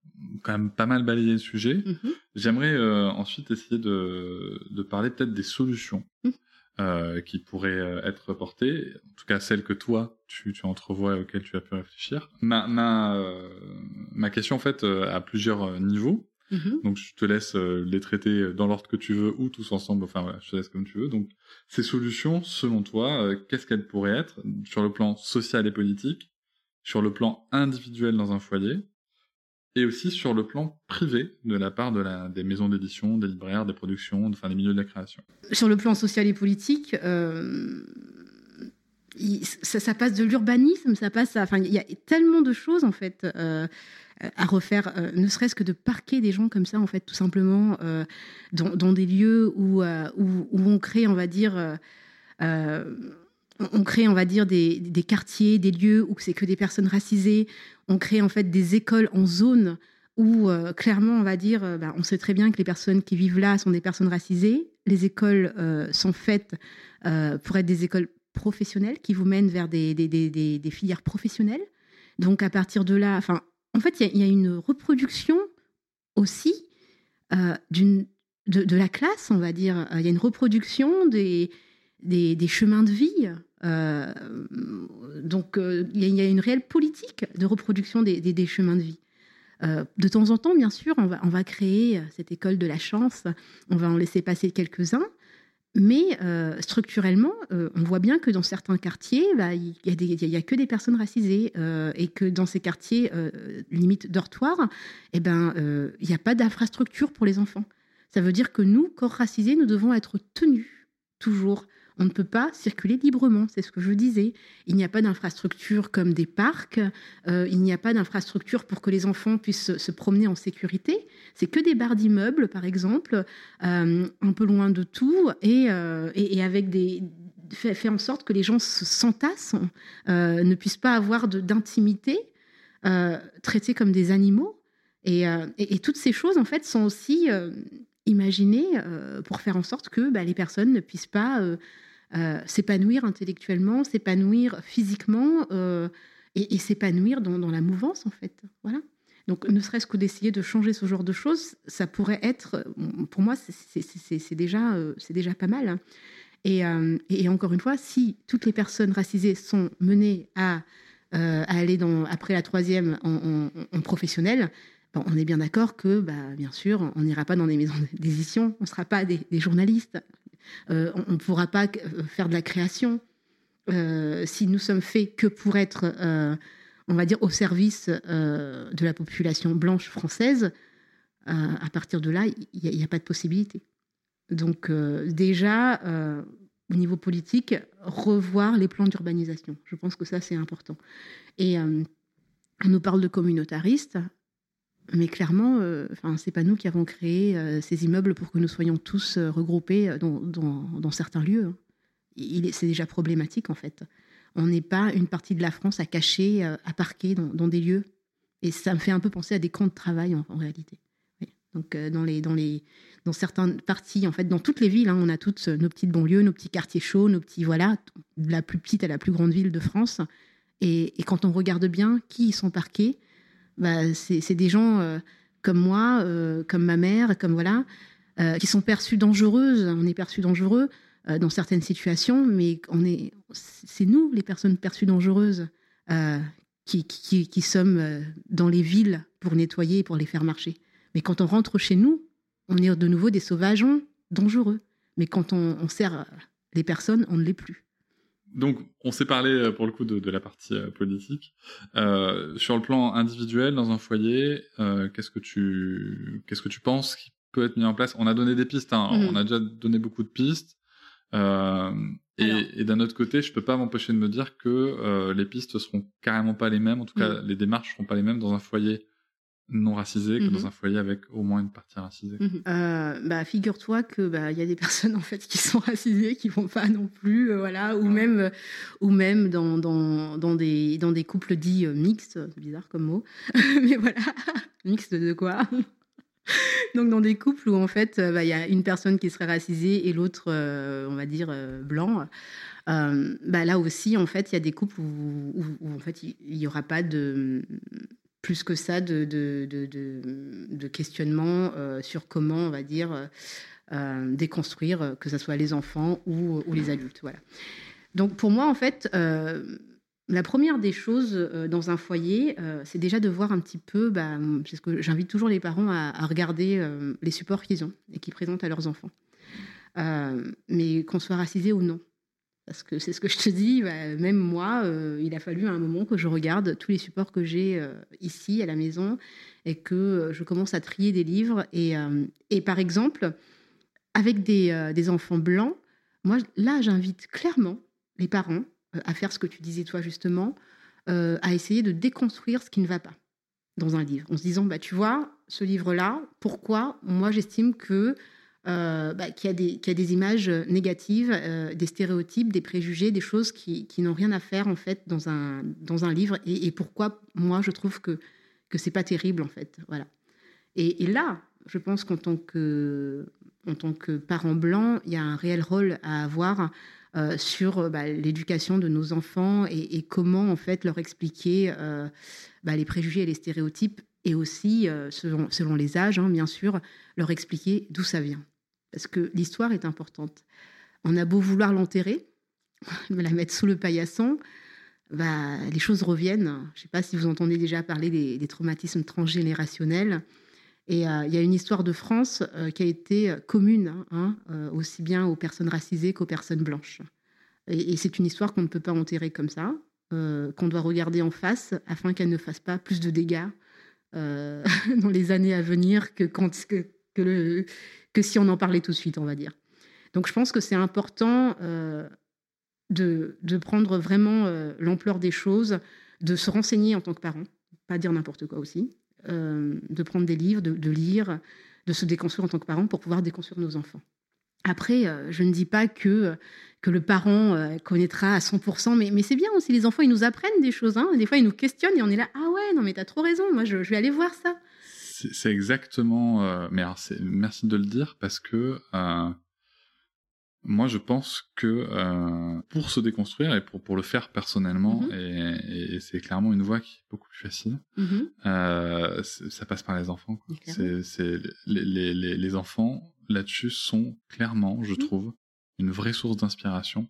quand même pas mal balayé le sujet. Mm-hmm. J'aimerais euh, ensuite essayer de, de parler peut-être des solutions mm. euh, qui pourraient être portées, en tout cas celles que toi tu, tu entrevois et auxquelles tu as pu réfléchir. Ma, ma, ma question en fait a plusieurs niveaux. Mhm. Donc je te laisse euh, les traiter dans l'ordre que tu veux ou tous ensemble. Enfin voilà, je te laisse comme tu veux. Donc ces solutions, selon toi, euh, qu'est-ce qu'elles pourraient être sur le plan social et politique, sur le plan individuel dans un foyer, et aussi sur le plan privé de la part des maisons d'édition, des libraires, des productions, enfin des milieux de la création.
Sur le plan social et politique. Euh, ça, passe de l'urbanisme, ça passe Enfin, il y a tellement de choses, en fait. Euh, à refaire, euh, ne serait-ce que de parquer des gens comme ça, en fait, tout simplement, dans, des lieux où, où, on crée, on va dire, on crée, on va dire, des, quartiers, des lieux où c'est que des personnes racisées. On crée en fait des écoles en zone où clairement, on va dire, bah, on sait très bien que les personnes qui vivent là sont des personnes racisées. Les écoles sont faites pour être des écoles professionnelles qui vous mènent vers des, filières professionnelles. Donc à partir de là, enfin, en fait, il y, a une reproduction aussi euh, de, la classe, on va dire. Il y a une reproduction des, des, chemins de vie. Euh, donc, euh, il y, a une réelle politique de reproduction des, chemins de vie. de temps en temps, bien sûr, on va, créer cette école de la chance, on va en laisser passer quelques-uns, mais euh, structurellement, euh, on voit bien que dans certains quartiers, bah, il n'y a, que des personnes racisées euh, et que dans ces quartiers, limite dortoirs, eh ben, il n'y a pas d'infrastructure pour les enfants. Ça veut dire que nous, corps racisés, nous devons être tenus toujours on ne peut pas circuler librement, c'est ce que je disais. Il n'y a pas d'infrastructure comme des parcs, euh, il n'y a pas d'infrastructure pour que les enfants puissent se promener en sécurité. C'est que des barres d'immeubles, par exemple, euh, un peu loin de tout, et, avec des fait, en sorte que les gens s'entassent, ne puissent pas avoir d'intimité, traités comme des animaux. Et, et, toutes ces choses, en fait, sont aussi imaginées pour faire en sorte que bah, les personnes ne puissent pas euh, s'épanouir intellectuellement, s'épanouir physiquement euh, et, s'épanouir dans, la mouvance en fait. Voilà. Donc ne serait-ce que d'essayer de changer ce genre de choses, ça pourrait être, pour moi, c'est déjà, euh, déjà pas mal. Hein. Et, encore une fois, si toutes les personnes racisées sont menées à, aller dans, après la troisième en, professionnel, on est bien d'accord que, bah, bien sûr, on n'ira pas dans des maisons d'édition, on ne sera pas des, journalistes, euh, on ne pourra pas euh, faire de la création. Euh, si nous sommes faits que pour être, on va dire, au service de la population blanche française, à partir de là, il n'y a, pas de possibilité. Donc déjà, au niveau politique, revoir les plans d'urbanisation. Je pense que ça, c'est important. Et on nous parle de communautaristes. Mais clairement, euh, enfin, c'est pas nous qui avons créé euh, ces immeubles pour que nous soyons tous euh, regroupés dans, dans, certains lieux. Hein. C'est déjà problématique en fait. On n'est pas une partie de la France à cacher, à parquer dans, des lieux. Et ça me fait un peu penser à des camps de travail en, réalité. Donc dans les, dans les, dans certaines parties, en fait, dans toutes les villes, hein, on a toutes nos petites banlieues, nos petits quartiers chauds, nos petits voilà, de la plus petite à la plus grande ville de France. Et, et quand on regarde bien qui y sont parqués, bah, c'est des gens euh, comme moi, euh, comme ma mère, comme voilà, euh, qui sont perçus dangereuses. On est perçus dangereux dans certaines situations, mais on est, c'est nous les personnes perçues dangereuses qui, qui, qui, sommes dans les villes pour nettoyer et pour les faire marcher. Mais quand on rentre chez nous, on est de nouveau des sauvages dangereux. Mais quand on, on sert les personnes, on ne l'est plus
donc, on s'est parlé euh, pour le coup de, la partie euh, politique. Euh, sur le plan individuel, dans un foyer, qu'est-ce que tu qu'est-ce que tu penses qui peut être mis en place? On a donné des pistes, hein. mmh. on a déjà donné beaucoup de pistes. et, d'un autre côté, je peux pas m'empêcher de me dire que les pistes seront carrément pas les mêmes. En tout cas, mmh. les démarches seront pas les mêmes dans un foyer non racisé que dans mhm. un foyer avec au moins une partie racisée
mhm. euh, bah, Figure-toi que bah, y a des personnes en fait qui sont racisées, qui vont pas non plus, euh, voilà, ou même, ou même dans, dans, dans, des, dans des couples dits euh, mixtes, c'est bizarre comme mot, mais voilà, mixte de quoi? Donc dans des couples où en fait bah, il y a une personne qui serait racisée et l'autre on va dire blanc bah, là aussi en fait il y a des couples où, où en fait il n'y aura pas de plus que ça de, de, de, questionnement euh, sur comment, on va dire, euh, euh, déconstruire, que ce soit les enfants ou, les adultes. Voilà. Donc pour moi, en fait, la première des choses dans un foyer, c'est déjà de voir un petit peu, bah, parce que j'invite toujours les parents à, à regarder les supports qu'ils ont et qu'ils présentent à leurs enfants. mais qu'on soit racisé ou non. Parce que c'est ce que je te dis, bah, même moi, euh, il a fallu à un moment que je regarde tous les supports que j'ai euh, ici à la maison et que euh, je commence à trier des livres. Et, par exemple, avec des, des, enfants blancs, moi, là, j'invite clairement les parents à faire ce que tu disais toi justement, à essayer de déconstruire ce qui ne va pas dans un livre, en se disant, bah, tu vois, ce livre-là, pourquoi moi j'estime que euh, bah, qu'il y, a des images négatives, euh, des stéréotypes, des préjugés, des choses qui, n'ont rien à faire en fait dans un, dans un livre. Et, pourquoi moi je trouve que que c'est pas terrible en fait. Voilà. Et, là, je pense qu'en tant que tant que parent blanc, il y a un réel rôle à avoir euh, sur bah, l'éducation de nos enfants et, comment en fait leur expliquer bah, les préjugés et les stéréotypes et aussi, selon, selon, les âges, hein, bien sûr, leur expliquer d'où ça vient parce que l'histoire est importante. On a beau vouloir l'enterrer, la mettre sous le paillasson, bah, les choses reviennent. Je ne sais pas si vous entendez déjà parler des, traumatismes transgénérationnels. Et euh, il y a une histoire de France euh, qui a été commune, hein, euh, aussi bien aux personnes racisées qu'aux personnes blanches. Et, c'est une histoire qu'on ne peut pas enterrer comme ça, qu'on doit regarder en face afin qu'elle ne fasse pas plus de dégâts dans les années à venir que, quand, que, que le, que si on en parlait tout de suite, on va dire. Donc je pense que c'est important de, de, prendre vraiment l'ampleur des choses, de se renseigner en tant que parent, pas dire n'importe quoi aussi, de prendre des livres, de, de, lire, de se déconstruire en tant que parent pour pouvoir déconstruire nos enfants. Après, je ne dis pas que que le parent euh, connaîtra à 100%. Mais, mais c'est bien aussi, les enfants, ils nous apprennent des choses. Hein. Des fois, ils nous questionnent et on est là, ah ouais, non, mais t'as trop raison, moi, je, vais aller voir ça.
C'est exactement... Euh, mais alors, merci de le dire, parce que euh, moi, je pense que pour se déconstruire et pour, pour le faire personnellement, mm-hmm. et, c'est clairement une voie qui est beaucoup plus facile, mm-hmm. ça passe par les enfants. C'est les, les, les, les enfants, là-dessus, sont clairement, je mm-hmm. trouve, une vraie source d'inspiration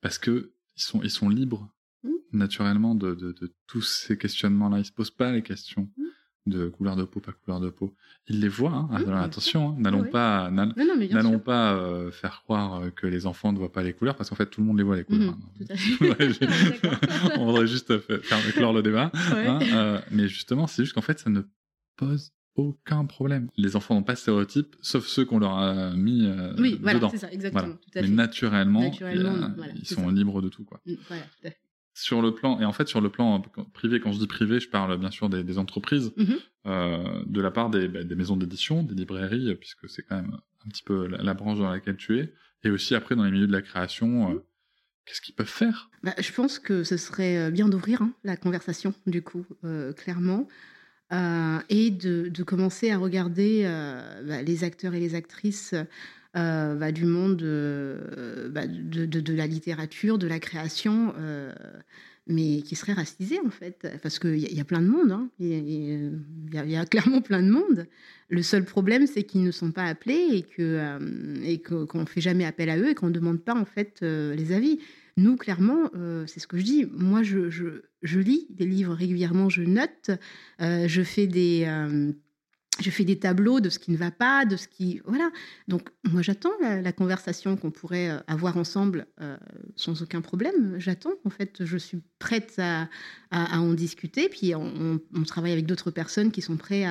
parce que ils sont, ils sont libres mmh. naturellement de, de, de, tous ces questionnements-là. Ils se posent pas les questions mmh. De couleur de peau, pas couleur de peau. Ils les voient. Hein. Mmh, attention, hein. n'allons pas, n'allons pas euh, faire croire euh, que les enfants ne voient pas les couleurs parce qu'en fait tout le monde les voit les couleurs. On voudrait juste faire clore le débat. Hein. Euh, mais justement, c'est juste qu'en fait ça ne pose aucun problème. Les enfants n'ont pas de stéréotypes, sauf ceux qu'on leur a mis euh, oui, voilà, c'est ça, exactement. Tout à Mais naturellement, ils sont libres de tout, quoi. Mm, voilà, tout à fait. Sur le plan, et en fait, sur le plan privé, quand je dis privé, je parle bien sûr des, entreprises, mm-hmm. euh, de la part des, bah, des maisons d'édition, des librairies, puisque c'est quand même un petit peu la, branche dans laquelle tu es, et aussi après dans les milieux de la création. Euh, mm-hmm. Qu'est-ce qu'ils peuvent faire?
Bah, Je pense que ce serait bien d'ouvrir hein, la conversation, du coup, clairement. Euh, et de, commencer à regarder euh, bah, les acteurs et les actrices euh, bah, du monde bah, de, de, la littérature, de la création, mais qui seraient racisés en fait, parce qu'il y, y, a plein de monde, il, y a, clairement plein de monde. Le seul problème, c'est qu'ils ne sont pas appelés et que et qu'on ne fait jamais appel à eux et qu'on ne demande pas en fait les avis. Nous, clairement, euh, c'est ce que je dis. Moi, je, je, lis des livres régulièrement, je note, euh, je fais des. Euh, je fais des tableaux de ce qui ne va pas, de ce qui... Voilà. Donc, moi, j'attends la, conversation qu'on pourrait avoir ensemble sans aucun problème. J'attends, en fait. Je suis prête à, en discuter. Puis, on, travaille avec d'autres personnes qui sont prêtes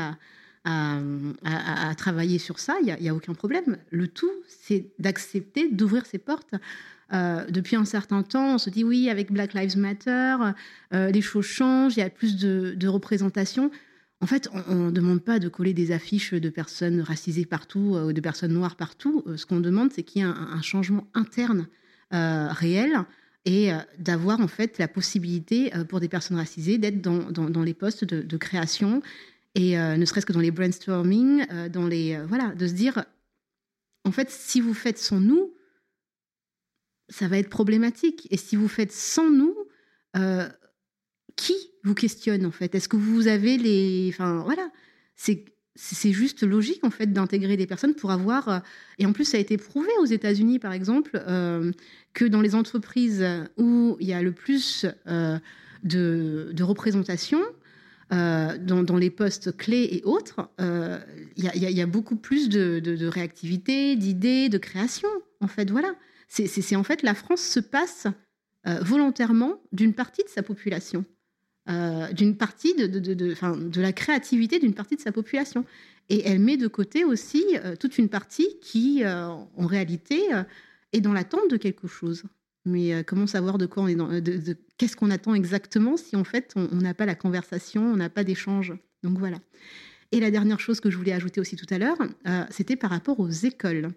à, travailler sur ça, il n'y a, aucun problème. Le tout, c'est d'accepter d'ouvrir ses portes. Euh, depuis un certain temps, on se dit oui, avec Black Lives Matter, euh, les choses changent, il y a plus de, représentation. En fait, on ne demande pas de coller des affiches de personnes racisées partout euh, ou de personnes noires partout. ce qu'on demande, c'est qu'il y ait un, changement interne réel et d'avoir en fait la possibilité pour des personnes racisées d'être dans, les postes de, création et ne serait-ce que dans les brainstorming, dans les voilà, de se dire en fait, si vous faites sans nous, ça va être problématique. Et si vous faites sans nous, euh, qui vous questionne en fait. Est-ce que vous avez les... Enfin voilà, c'est juste logique en fait d'intégrer des personnes pour avoir euh, et en plus ça a été prouvé aux États-Unis par exemple euh, que dans les entreprises où il y a le plus de, de, représentation dans, les postes clés et autres, il y, a beaucoup plus de, de, réactivité, d'idées, de création en fait voilà. C'est en fait la France se passe euh, volontairement d'une partie de sa population, euh, d'une partie de, de, de, la créativité d'une partie de sa population. Et elle met de côté aussi euh, toute une partie qui, en réalité, est dans l'attente de quelque chose. Mais comment savoir de quoi on est dans, de, qu'est-ce qu'on attend exactement si en fait on n'a pas la conversation, on n'a pas d'échange? Donc voilà. Et la dernière chose que je voulais ajouter aussi tout à l'heure, c'était par rapport aux écoles.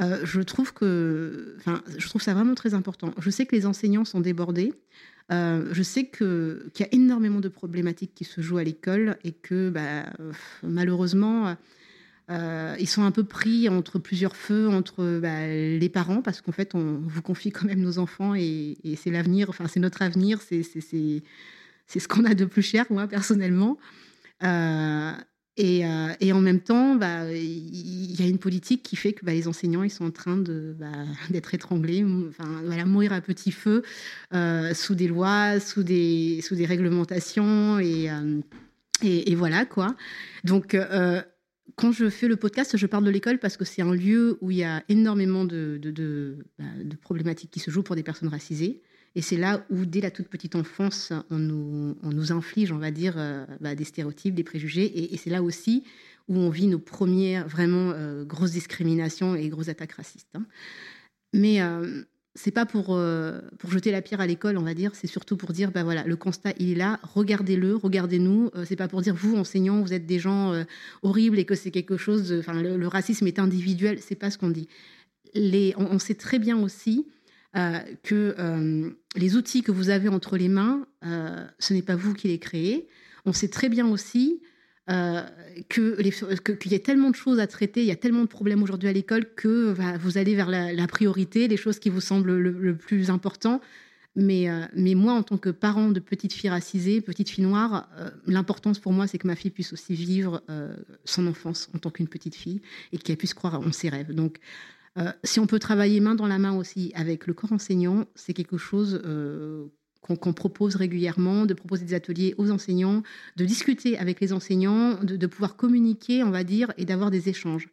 Euh, je trouve que, je trouve ça vraiment très important. Je sais que les enseignants sont débordés. Euh, je sais qu'il y a énormément de problématiques qui se jouent à l'école et que, bah, malheureusement, euh, ils sont un peu pris entre plusieurs feux, entre bah, les parents, parce qu'en fait, on vous confie quand même nos enfants et, c'est l'avenir. Enfin, c'est notre avenir. C'est ce qu'on a de plus cher, moi personnellement. Et, euh, et, en même temps, bah, il y a une politique qui fait que bah, les enseignants ils sont en train bah, d'être étranglés, voilà, mourir à petit feu euh, sous des lois, sous des, réglementations. Et, euh, et, voilà quoi. Donc, quand je fais le podcast, je parle de l'école parce que c'est un lieu où il y a énormément de problématiques qui se jouent pour des personnes racisées. Et c'est là où, dès la toute petite enfance, on nous, on nous inflige, on va dire, euh, bah, des stéréotypes, des préjugés. Et, c'est là aussi où on vit nos premières vraiment grosses discriminations et grosses attaques racistes. Hein. Mais c'est pas pour, pour jeter la pierre à l'école, on va dire, c'est surtout pour dire, ben voilà, le constat, il est là, regardez-le, regardez-nous. c'est pas pour dire, vous, enseignants, vous êtes des gens horribles et que c'est quelque chose, enfin, le, racisme est individuel, c'est pas ce qu'on dit. Les, on, sait très bien aussi que les outils que vous avez entre les mains, ce n'est pas vous qui les créez. On sait très bien aussi euh, qu'il y a tellement de choses à traiter, il y a tellement de problèmes aujourd'hui à l'école que vous allez vers la, priorité, les choses qui vous semblent le, plus important. Mais, euh, mais, moi, en tant que parent de petite fille racisée, petite fille noire, euh, l'importance pour moi, c'est que ma fille puisse aussi vivre son enfance en tant qu'une petite fille et qu'elle puisse croire en ses rêves. Donc, si on peut travailler main dans la main aussi avec le corps enseignant, c'est quelque chose qu'on propose régulièrement, de proposer des ateliers aux enseignants, de discuter avec les enseignants, de, pouvoir communiquer, on va dire, et d'avoir des échanges.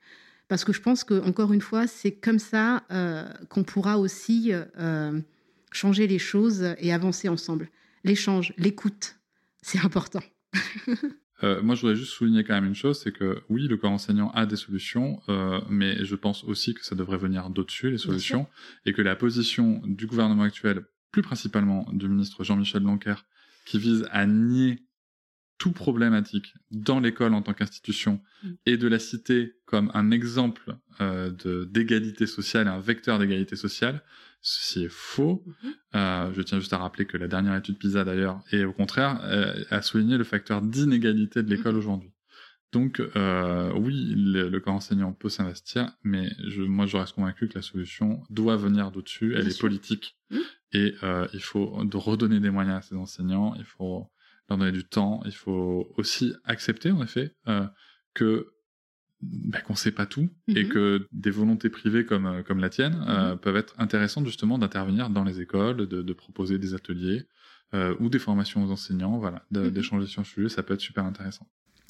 Parce que je pense que encore une fois, c'est comme ça euh, qu'on pourra aussi euh, changer les choses et avancer ensemble. L'échange, l'écoute, c'est important.
Euh, moi, je voudrais juste souligner quand même une chose, c'est que oui, le corps enseignant a des solutions, mais je pense aussi que ça devrait venir d'au-dessus, les solutions, et que la position du gouvernement actuel plus principalement du ministre Jean-Michel Blanquer, qui vise à nier tout problématique dans l'école en tant qu'institution mm. et de la citer comme un exemple euh, d'égalité sociale, un vecteur d'égalité sociale, ceci est faux. Mm-hmm. Euh, je tiens juste à rappeler que la dernière étude PISA d'ailleurs, est au contraire, euh, a souligné le facteur d'inégalité de l'école mm-hmm. aujourd'hui. Donc euh, oui, le, corps enseignant peut s'investir, mais je, moi je reste convaincu que la solution doit venir d'au-dessus, elle est politique, mmh. et euh, il faut redonner des moyens à ces enseignants, il faut leur donner du temps, il faut aussi accepter en effet euh, que bah, qu'on sait pas tout et mmh. que des volontés privées comme euh, comme la tienne euh, mmh. peuvent être intéressantes justement d'intervenir dans les écoles, de, de proposer des ateliers euh, ou des formations aux enseignants, voilà, d'échanger sur le sujet, ça peut être super intéressant.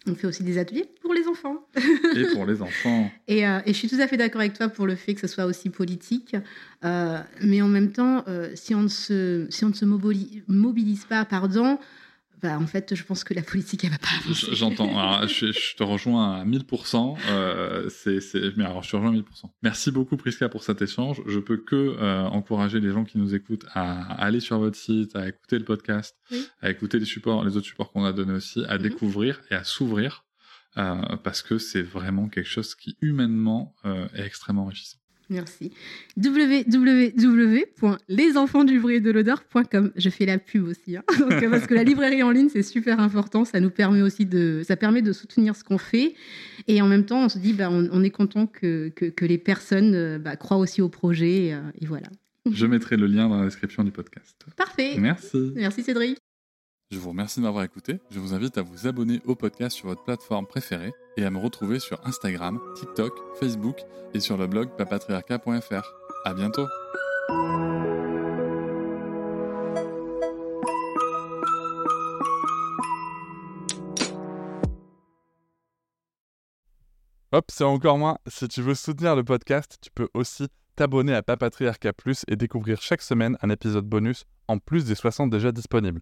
On fait aussi des ateliers pour les enfants.
et pour les enfants.
Et, euh, et, je suis tout à fait d'accord avec toi pour le fait que ce soit aussi politique. Mais en même temps, si, on ne se, si on ne se mobilise pas, pardon, bah, en fait, je pense que la politique, elle va pas avancer.
J'entends. je, je, te rejoins à 1000%. Euh, c'est, mais alors, je te rejoins à 1000%. Merci beaucoup, Prisca, pour cet échange. Je peux que euh, encourager les gens qui nous écoutent à, aller sur votre site, à écouter le podcast, à écouter les supports, les autres supports qu'on a donnés aussi, à mhm. découvrir et à s'ouvrir, euh, parce que c'est vraiment quelque chose qui humainement euh, est extrêmement enrichissant.
Merci. www.lesenfantsdubruitdelodeur.com. Je fais la pub aussi, hein. Parce que la librairie en ligne c'est super important. Ça nous permet aussi de, ça permet de soutenir ce qu'on fait, et en même temps on se dit, bah, on, est content que, que, les personnes euh, bah, croient aussi au projet, et, euh, et voilà.
Je mettrai le lien dans la description du podcast.
Parfait.
Merci.
Merci Cédric.
Je vous remercie de m'avoir écouté. Je vous invite à vous abonner au podcast sur votre plateforme préférée et à me retrouver sur Instagram, TikTok, Facebook et sur le blog papatriarca.fr. À bientôt! Hop, c'est encore moins. Si tu veux soutenir le podcast, tu peux aussi t'abonner à Papatriarca Plus et découvrir chaque semaine un épisode bonus en plus des 60 déjà disponibles